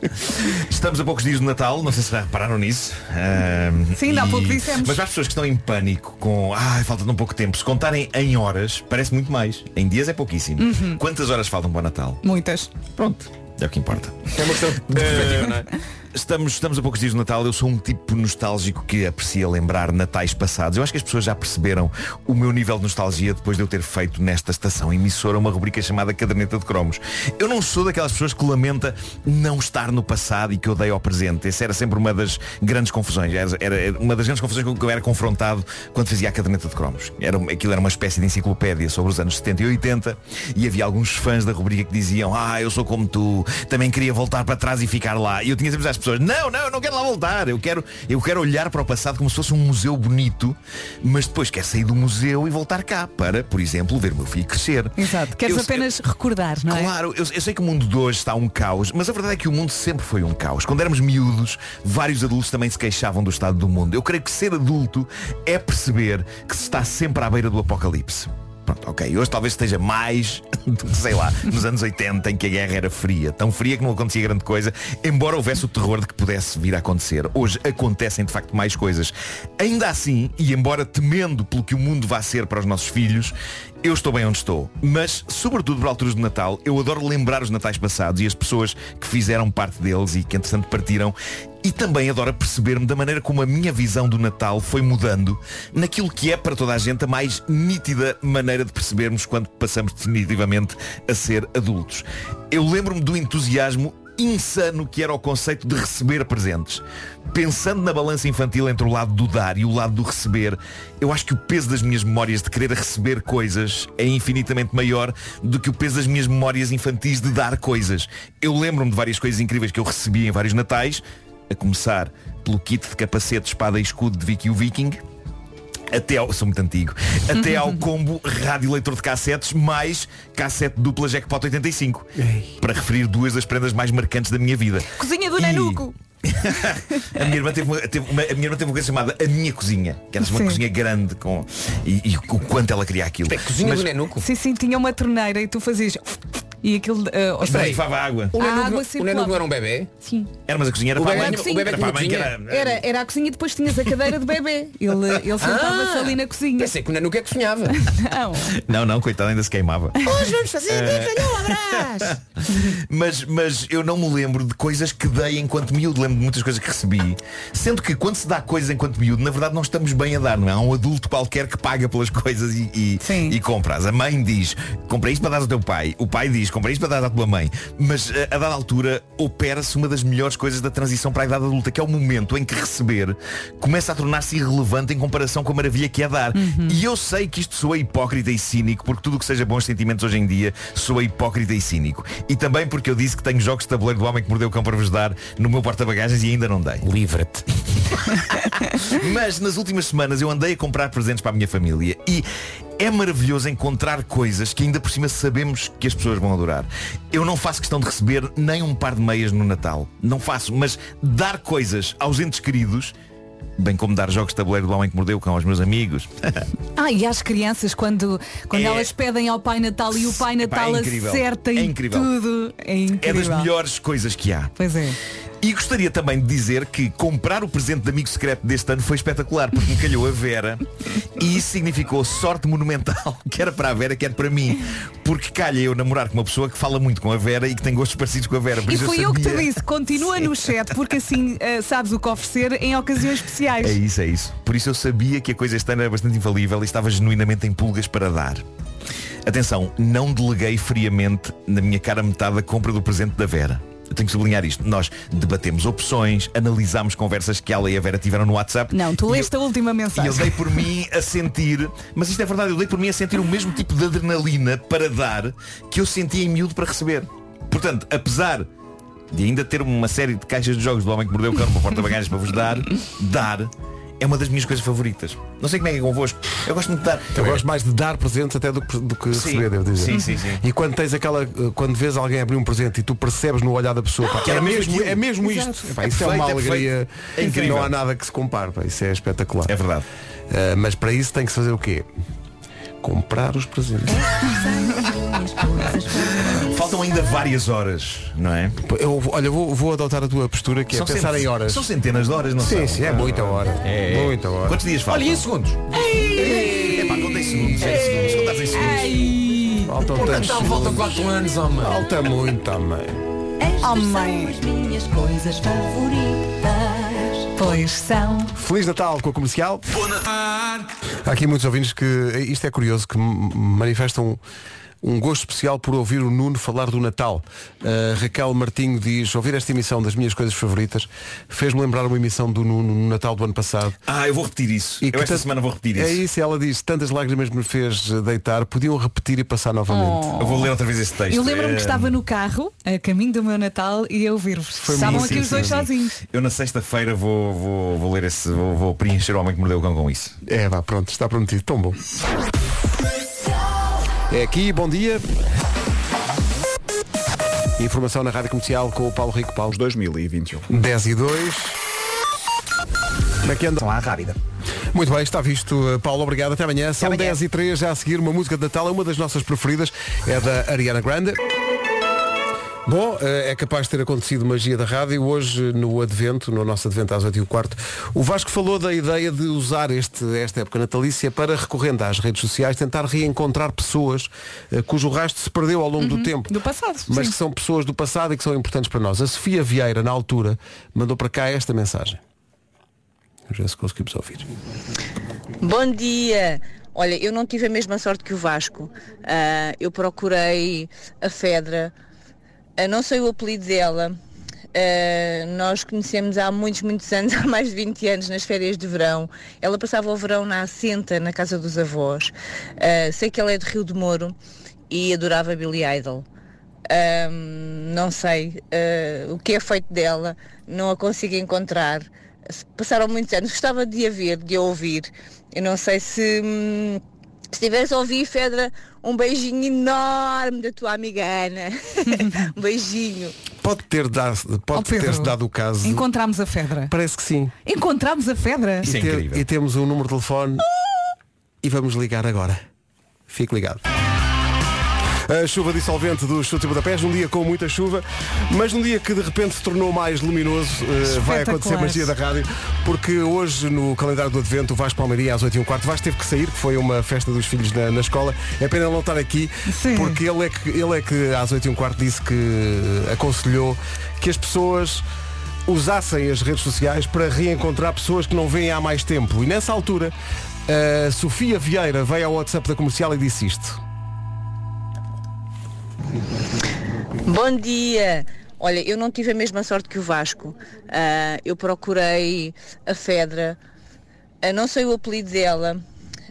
Estamos a poucos dias do Natal, não sei se já repararam nisso. Ahm,
Sim, ainda há pouco dissemos.
Mas para as pessoas que estão em pânico com ai, falta tão pouco tempo, se contarem em horas, parece muito mais. Em dias é pouquíssimo.
Uhum.
Quantas horas faltam para o Natal?
Muitas.
Pronto, é o que importa.
É uma questão de perspectiva, não é?
Estamos, estamos a poucos dias do Natal, eu sou um tipo nostálgico que aprecia lembrar natais passados. Eu acho que as pessoas já perceberam o meu nível de nostalgia depois de eu ter feito nesta estação emissora uma rubrica chamada Caderneta de Cromos. Eu não sou daquelas pessoas que lamenta não estar no passado e que odeia ao presente. Essa era sempre uma das grandes confusões. Era, era uma das grandes confusões com que eu era confrontado quando fazia a Caderneta de Cromos. Era, aquilo era uma espécie de enciclopédia sobre os anos 70 e 80 e havia alguns fãs da rubrica que diziam ah, eu sou como tu, também queria voltar para trás e ficar lá. E eu tinha sempre pessoas, não, não, eu não quero lá voltar. Eu quero, eu quero olhar para o passado como se fosse um museu bonito, mas depois quero sair do museu e voltar cá para, por exemplo, ver o meu filho crescer.
Exato. Queres
Eu-
apenas recordar, não é?
Claro, eu, eu sei que o mundo de hoje está um caos, mas a verdade é que o mundo sempre foi um caos. Quando éramos miúdos, vários adultos também se queixavam do estado do mundo. Eu creio que ser adulto é perceber que se está sempre à beira do apocalipse. Pronto, ok. Hoje talvez esteja mais do que, sei lá, nos anos 80 em que a guerra era fria. Tão fria que não acontecia grande coisa, embora houvesse o terror de que pudesse vir a acontecer. Hoje acontecem de facto mais coisas. Ainda assim, e embora temendo pelo que o mundo vai ser para os nossos filhos, eu estou bem onde estou. Mas, sobretudo por alturas de Natal, eu adoro lembrar os natais passados e as pessoas que fizeram parte deles e que entretanto partiram. E também adoro perceber-me da maneira como a minha visão do Natal foi mudando naquilo que é para toda a gente a mais nítida maneira de percebermos quando passamos definitivamente a ser adultos. Eu lembro-me do entusiasmo insano que era o conceito de receber presentes. Pensando na balança infantil entre o lado do dar e o lado do receber, eu acho que o peso das minhas memórias de querer receber coisas é infinitamente maior do que o peso das minhas memórias infantis de dar coisas. Eu lembro-me de várias coisas incríveis que eu recebi em vários natais, a começar pelo kit de capacete, espada e escudo de Vicky o Viking, até ao, sou muito antigo, até ao combo rádio leitor de cassetes mais cassete dupla Jackpot 85. Para referir duas das prendas mais marcantes da minha vida.
Cozinha do Nanuco.
A minha irmã teve uma, teve uma- a minha irmã teve uma coisa chamada A Minha Cozinha, que era uma
Sim.
cozinha grande com, e, e o quanto ela queria aquilo. Mas-
Sim, sim, tinha uma torneira e tu fazias. E aquilo. Uh,
Mas peraí, levava água.
A
O Nanuco
água
não- o não era um bebê?
Sim.
Era, mas a cozinha era
O
para a
bebé-
mãe.
o bebé
era para a mãe era.
Era, era a cozinha e depois tinhas a cadeira de bebê. Ele, ele sentava-se
Ah,
ali na cozinha.
Pensei que o Nanuco é que cozinhava.
Não.
Não, não, coitado, ainda se queimava.
Hoje vamos fazer abraço.
mas, mas eu não me lembro de coisas que dei enquanto miúdo, lembro de muitas coisas que recebi. Sendo que quando se dá coisas enquanto miúdo, na verdade não estamos bem a dar, não é? Há um adulto qualquer que paga pelas coisas e, e, e compras. A mãe diz, comprei isto para dar ao teu pai. O pai diz, comprei isto para dar à tua mãe. Mas eh, a dada altura opera-se uma das melhores coisas da transição para a idade adulta, que é o momento em que receber começa a tornar-se irrelevante em comparação com a maravilha que é dar. E eu sei que isto soa hipócrita e cínico, porque tudo o que seja bons sentimentos hoje em dia soa hipócrita e cínico. E também porque eu disse que tenho jogos de tabuleiro do homem que mordeu o cão para vos dar no meu porta-bagagens e ainda não dei.
Livra-te.
Mas nas últimas semanas eu andei a comprar presentes para a minha família e é maravilhoso encontrar coisas que ainda por cima sabemos que as pessoas vão adorar. Eu não faço questão de receber nem um par de meias no Natal. Não faço, mas dar coisas aos entes queridos, bem como dar jogos de tabuleiro do homem que mordeu o cão aos meus amigos.
Ah, e às crianças, quando, quando
É-
elas pedem ao Pai Natal e o Pai
Epá, é
Natal
incrível.
acerta
É
e
incrível.
tudo. É
É
incrível.
das melhores coisas que há.
Pois é.
E gostaria também de dizer que comprar o presente de amigo secreto deste ano foi espetacular, porque me calhou a Vera e isso significou sorte monumental, quer para a Vera, quer para mim. Porque calha eu namorar com uma pessoa que fala muito com a Vera e que tem gostos parecidos com a Vera. Por
E fui eu que te disse, continua no chat, porque assim eh, sabes o que oferecer em ocasiões especiais.
É isso, é isso. Por isso eu sabia que a coisa este ano era bastante infalível e estava genuinamente em pulgas para dar. Atenção, não deleguei friamente na minha cara metade a compra do presente da Vera. Eu tenho que sublinhar isto. Nós debatemos opções, analisámos conversas que ela e a Vera tiveram no WhatsApp.
Não, tu
E
leste a última
E
mensagem.
eu dei por mim a sentir, mas isto é verdade, eu dei por mim a sentir o mesmo tipo de adrenalina para dar que eu sentia em miúdo para receber. Portanto, apesar de ainda ter uma série de caixas de jogos do homem que mordeu o cão para porta-bagagens para vos dar, dar é uma das minhas coisas favoritas. Não sei como é que é convosco. Eu gosto muito de dar.
Eu gosto mais de dar presentes até do que, do que
Sim.
receber, devo dizer.
Sim, sim, sim.
E quando tens aquela. Quando vês alguém abrir um presente e tu percebes no olhar da pessoa pá,
Que
é,
mesmo aquilo.
é mesmo isto. Epá,
É
isso é uma alegria.
É incrível.
Não há nada que se compare. pá, Isso é espetacular.
É verdade.
Ah, mas para isso tem que se fazer o quê? Comprar os presentes.
Faltam ainda várias horas, não é?
Eu, olha, vou, vou adotar a tua postura que
São
é pensar
sempre-
em horas.
São centenas de horas, não
Sim,
são?
sim, é muita hora.
É.
Muita hora.
Quantos dias faltam?
Olha, em segundos?
É pá, conta em segundos, é segundos, contares em segundos.
Faltam tantos
Então faltam 4 anos, homem.
Falta muito também.
Estas
Oh,
são as minhas coisas favoritas.
Pois são.
Feliz Natal com a comercial. Há aqui muitos ouvintes que isto é curioso, que manifestam um gosto especial por ouvir o Nuno falar do Natal. Uh, Raquel Martinho diz, ouvir esta emissão das minhas coisas favoritas fez-me lembrar uma emissão do Nuno no Natal do ano passado.
Ah, eu vou repetir isso.
E
eu
que
esta semana vou repetir
É
isso.
isso, ela diz, tantas lágrimas me fez deitar, podiam repetir e passar novamente.
Eu vou ler outra vez esse texto.
Eu lembro-me
É,
que estava no carro, a caminho do meu Natal, e eu ouvir-vos.
Foi
Estavam
muito,
aqui
sim,
os dois
sim, sim.
sozinhos.
Eu na sexta-feira vou, vou, vou ler esse, vou, vou preencher o homem que mordeu o cão com isso.
É, vá, pronto, está prometido. Tão bom. É aqui, bom dia. Informação na Rádio Comercial com o Paulo Rico Paulo.
2021.
10 e 2. Como é que anda?
São à rápida.
Muito bem, está visto. Uh, Paulo, obrigado. Até amanhã. São
amanhã.
10 e 3 já a seguir. Uma música de Natal é uma das nossas preferidas. É da Ariana Grande. Bom, eh, é capaz de ter acontecido magia da rádio hoje no Advento, no nosso Advento às 8 e quarto. O Vasco falou da ideia de usar este, esta época natalícia para, recorrendo às redes sociais, tentar reencontrar pessoas eh, cujo rastro se perdeu ao longo do tempo.
Do passado.
Mas
sim.
que são pessoas do passado e que são importantes para nós. A Sofia Vieira, na altura, mandou para cá esta mensagem. Vamos ver se conseguimos ouvir.
Bom dia! Olha, eu não tive a mesma sorte que o Vasco. Ah, eu procurei a Fedra, não sei o apelido dela, Uh, nós conhecemos há muitos, muitos anos, há mais de 20 anos, nas férias de verão. Ela passava o verão na Assenta, na casa dos avós. Uh, sei que ela é de Rio de Moro e adorava Billy Idol. Um, não sei uh, o que é feito dela, não a consigo encontrar. Passaram muitos anos, gostava de a ver, de a ouvir. Eu não sei se, hum, se estiveres a ouvir, Fedra, um beijinho enorme da tua amiga Ana. um beijinho.
Pode ter dado, pode
Ó, Pedro,
ter-se dado o caso.
Encontramos a Fedra.
Parece que sim.
Encontramos a Fedra.
e, te- e temos um número de telefone e vamos ligar agora. Fique ligado. A chuva dissolvente do Chute Budapeste, um dia com muita chuva, mas num dia que de repente se tornou mais luminoso, eh, vai acontecer magia da rádio, porque hoje no calendário do Advento o Vasco Palmeirinha às 8 h 15 Vasco teve que sair, que foi uma festa dos filhos na, na escola. É pena ele não estar aqui, porque ele é, que, ele é que às 8 h 15 disse que eh, aconselhou que as pessoas usassem as redes sociais para reencontrar pessoas que não veem há mais tempo. E nessa altura, a Sofia Vieira veio ao WhatsApp da comercial e disse isto.
Bom dia! Olha, eu não tive a mesma sorte que o Vasco. Ah, eu procurei a Fedra, Ah, não sei o apelido dela.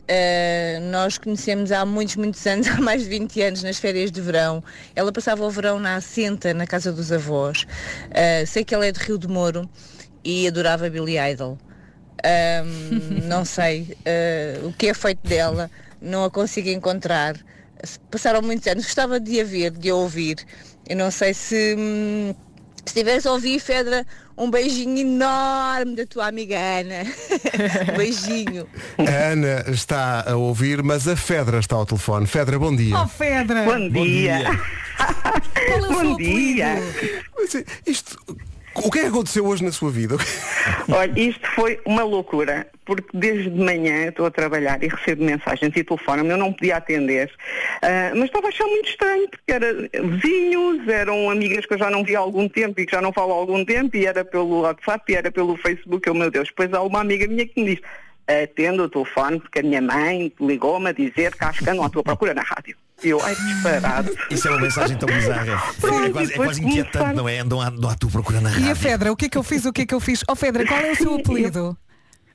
Ah, nós conhecemos há muitos, muitos anos, há mais de 20 anos, nas férias de verão. Ela passava o verão na Assenta, na casa dos avós. Sei que ela é de Rio de Moro e adorava Billy Idol. Não sei o que é feito dela, não a consigo encontrar. Passaram muitos anos, gostava de a ver, de a ouvir. Eu não sei se, hum, se estiveres a ouvir, Fedra, um beijinho enorme da tua amiga Ana. um beijinho.
A Ana está a ouvir, mas a Fedra está ao telefone. Fedra, bom dia.
Oh, Fedra!
Bom dia.
Qual é o seu
Bom dia.
Mas, Isto, o que é que aconteceu hoje na sua vida?
Olha, isto foi uma loucura, porque desde de manhã estou a trabalhar e recebo mensagens e telefone eu não podia atender, Ah, mas estava a achar muito estranho, porque era vizinhos, eram amigas que eu já não via há algum tempo e que já não falo há algum tempo, e era pelo WhatsApp, e era pelo Facebook, eu, meu Deus, depois há uma amiga minha que me diz, atenda o telefone, porque a minha mãe ligou-me a dizer que acho que andam à tua procura na rádio. E eu, ai, disparado.
Isso é uma mensagem tão bizarra.
Pronto,
é quase, é quase inquietante, não é? Andam à, andam à tua procura na
E
rádio.
a Fedra, o que é que eu fiz? O que é que eu fiz? Oh Fedra, qual é o seu apelido?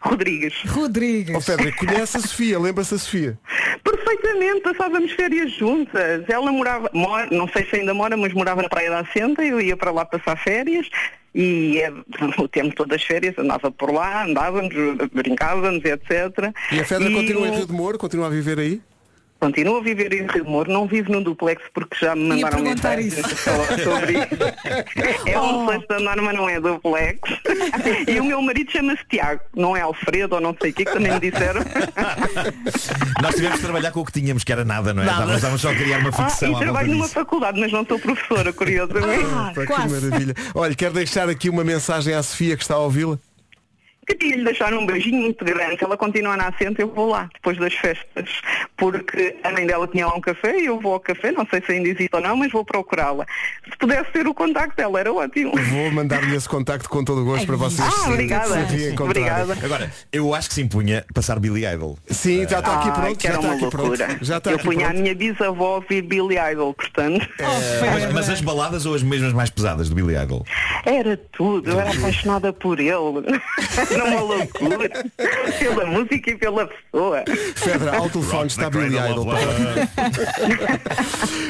Rodrigues.
Rodrigues.
Oh, Fedra, conhece a Sofia, lembra-se a Sofia?
Perfeitamente, passávamos férias juntas. Ela morava, mora, não sei se ainda mora, mas morava na Praia da Assenta, eu ia para lá passar férias e eh, o tempo todo das férias andava por lá, andávamos, brincávamos, etc.
E a Fedra continua em
o-
Rio de Moro, continua a viver aí?
Continuo a viver em Rio não vivo num duplex porque já me
Ia
mandaram
perguntar
mensagens
isso.
só sobre isso. É um sexta norma, não é duplex. E o meu marido chama-se Tiago, não é Alfredo ou não sei o que, que também me disseram.
Nós tivemos de trabalhar com o que tínhamos, que era nada, não é? Estávamos, estávamos só a criar uma
Ah,
ficção
e
volta
trabalho numa
disso.
faculdade, mas não sou professora, curiosamente.
Pá, que maravilha. Olha, quero deixar aqui uma mensagem à Sofia que está a ouvi-la.
Queria lhe deixar um beijinho muito grande. Se ela continua na assenta, eu vou lá, depois das festas. Porque a mãe dela tinha lá um café e eu vou ao café, não sei se ainda existe ou não, mas vou procurá-la. Se pudesse ter o contacto dela, era ótimo.
Vou mandar-lhe esse contacto com todo o gosto para vocês
Ah,
se-
obrigada.
se.
Obrigada.
Agora, eu acho que se impunha passar Billy Idol.
Sim, já está aqui
Ai,
pronto.
que
Já
era
está
uma
aqui
loucura.
pronto. Já está
eu punha a minha bisavó a ouvir Billy Idol, portanto.
Mas, mas as baladas ou as mesmas mais pesadas do Billy Idol?
Era tudo, eu era apaixonada por ele. Era uma loucura. Pela música e pela pessoa.
Fedra, ao telefone está Billy Idol.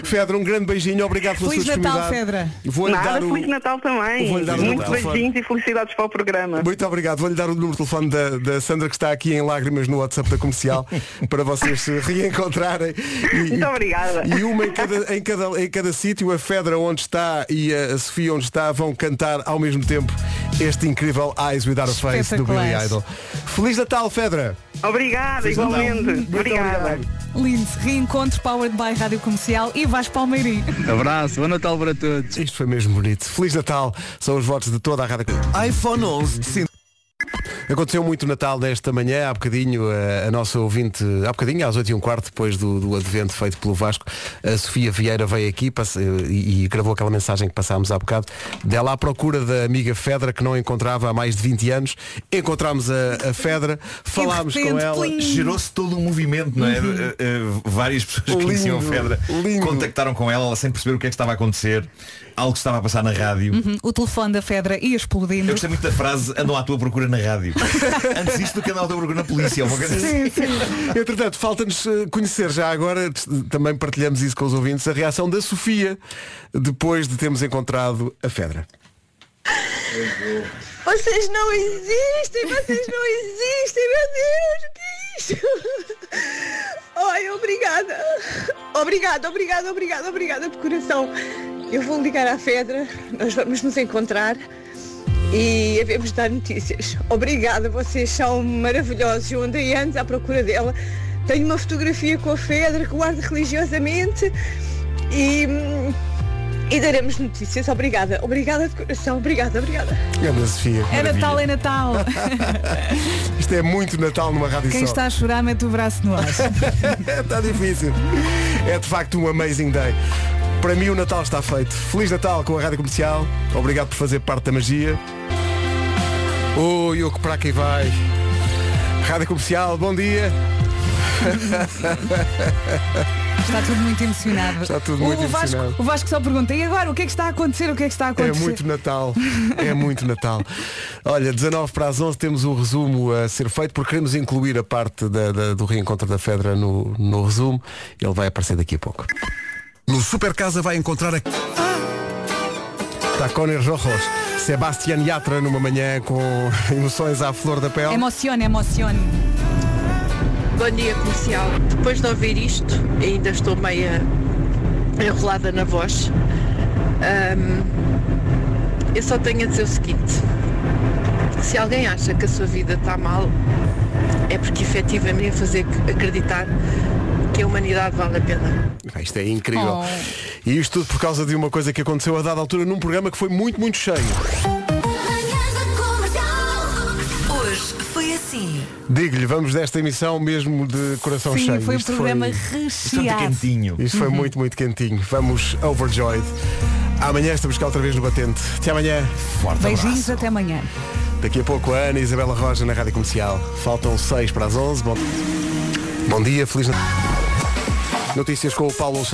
Fedra, um grande beijinho, obrigado pela
Feliz
sua
Natal. Fedra.
Vou-lhe
Nada,
dar o...
Feliz Natal também.
Vou-lhe dar o
Muitos
Natal.
beijinhos e felicidades para o programa.
Muito obrigado. Vou-lhe dar o número de telefone da, da Sandra que está aqui em lágrimas no WhatsApp da comercial para vocês se reencontrarem. E,
Muito obrigada.
E uma em cada, em cada, em cada sítio, a Fedra onde está e a Sofia onde está, vão cantar ao mesmo tempo este incrível Eyes Without a Face do Billy. Idol. Feliz Natal, Fedra!
Obrigada,
Feliz Natal.
igualmente.
Muito
Obrigada.
obrigado.
Lindo. Reencontro Powered by Rádio Comercial e Vasco Palmeirim.
Abraço, bom Natal para todos. Isto foi mesmo bonito. Feliz Natal, são os votos de toda a rádio. iPhone 11, sim. Aconteceu muito Natal desta manhã, há bocadinho, a, a nossa ouvinte, há bocadinho, às 8 e um quarto, depois do, do advento feito pelo Vasco, a Sofia Vieira veio aqui passe- e, e gravou aquela mensagem que passámos há bocado, dela à procura da amiga Fedra, que não encontrava há mais de 20 anos. Encontramos a, a Fedra, falámos com ela.
Gerou-se todo um movimento, não é?
Uhum.
Uh, uh, várias pessoas que
Lindo,
conheciam a Fedra
lindo.
contactaram com ela, ela sem perceber o que é que estava a acontecer. Algo estava a passar na rádio.
Uhum, O telefone da Fedra ia explodindo.
Eu gostei muito da frase andam à tua procura na rádio. Antes disto do que andam à tua procura na polícia. ou uma coisa assim.
Sim, sim. Entretanto, falta-nos eh, conhecer já agora, também partilhamos isso com os ouvintes, a reação da Sofia depois de termos encontrado a Fedra.
Vocês não existem, vocês não existem, meu Deus, o que é isto? Ai, obrigada. Obrigada, obrigada, obrigada, obrigada de coração. Eu vou ligar à Fedra, nós vamos nos encontrar e havemos de dar notícias. Obrigada, vocês são maravilhosos. Eu andei antes à procura dela. Tenho uma fotografia com a Fedra que guardo religiosamente e, e daremos notícias. Obrigada, obrigada de coração, obrigada, obrigada.
Grande Sofia.
É Natal, é Natal.
Isto é muito Natal numa rádio
Quem
só.
está a chorar mete o braço no ar.
está difícil. É de facto um amazing day. Para mim o Natal está feito. Feliz Natal com a Rádio Comercial. Obrigado por fazer parte da magia. Oi, o que para aqui vai? Rádio Comercial, bom dia.
Está tudo muito emocionado.
Está tudo
o,
muito
o Vasco,
emocionado.
O Vasco só pergunta, e agora o que é que está a acontecer? O que é que está a
É
acontecer?
muito Natal. É muito Natal. Olha, 19 para as 11 temos o resumo a ser feito porque queremos incluir a parte da- da- do reencontro da Fedra no, no resumo. Ele vai aparecer daqui a pouco. No Super Casa vai encontrar a... Tacones Rojos. Sebastián Yatra numa manhã com emoções à flor da pele.
Emocione, emocione.
Bom dia comercial. Depois de ouvir isto, ainda estou meia enrolada na voz. Ahm, eu só tenho a dizer o seguinte. Se alguém acha que a sua vida está mal, é porque efetivamente fazer acreditar que a humanidade vale a pena.
Ah, Isto é incrível.
Oh.
E isto tudo por causa de uma coisa que aconteceu a dada altura num programa que foi muito, muito cheio.
Hoje foi assim.
Digo-lhe, vamos desta emissão mesmo de coração
Sim,
cheio.
foi um
Isto
programa
foi...
recheado.
quentinho.
Isto foi
Uhum.
muito, muito quentinho. Vamos overjoyed. Amanhã estamos cá outra vez no Batente. Até amanhã. Forte
Beijinhos,
abraço.
até amanhã.
Daqui a pouco a Ana e Isabela Roja na Rádio Comercial. Faltam 6 para as 11. Bom, Bom dia, feliz Natal. Notícias com o Paulo Alexandre.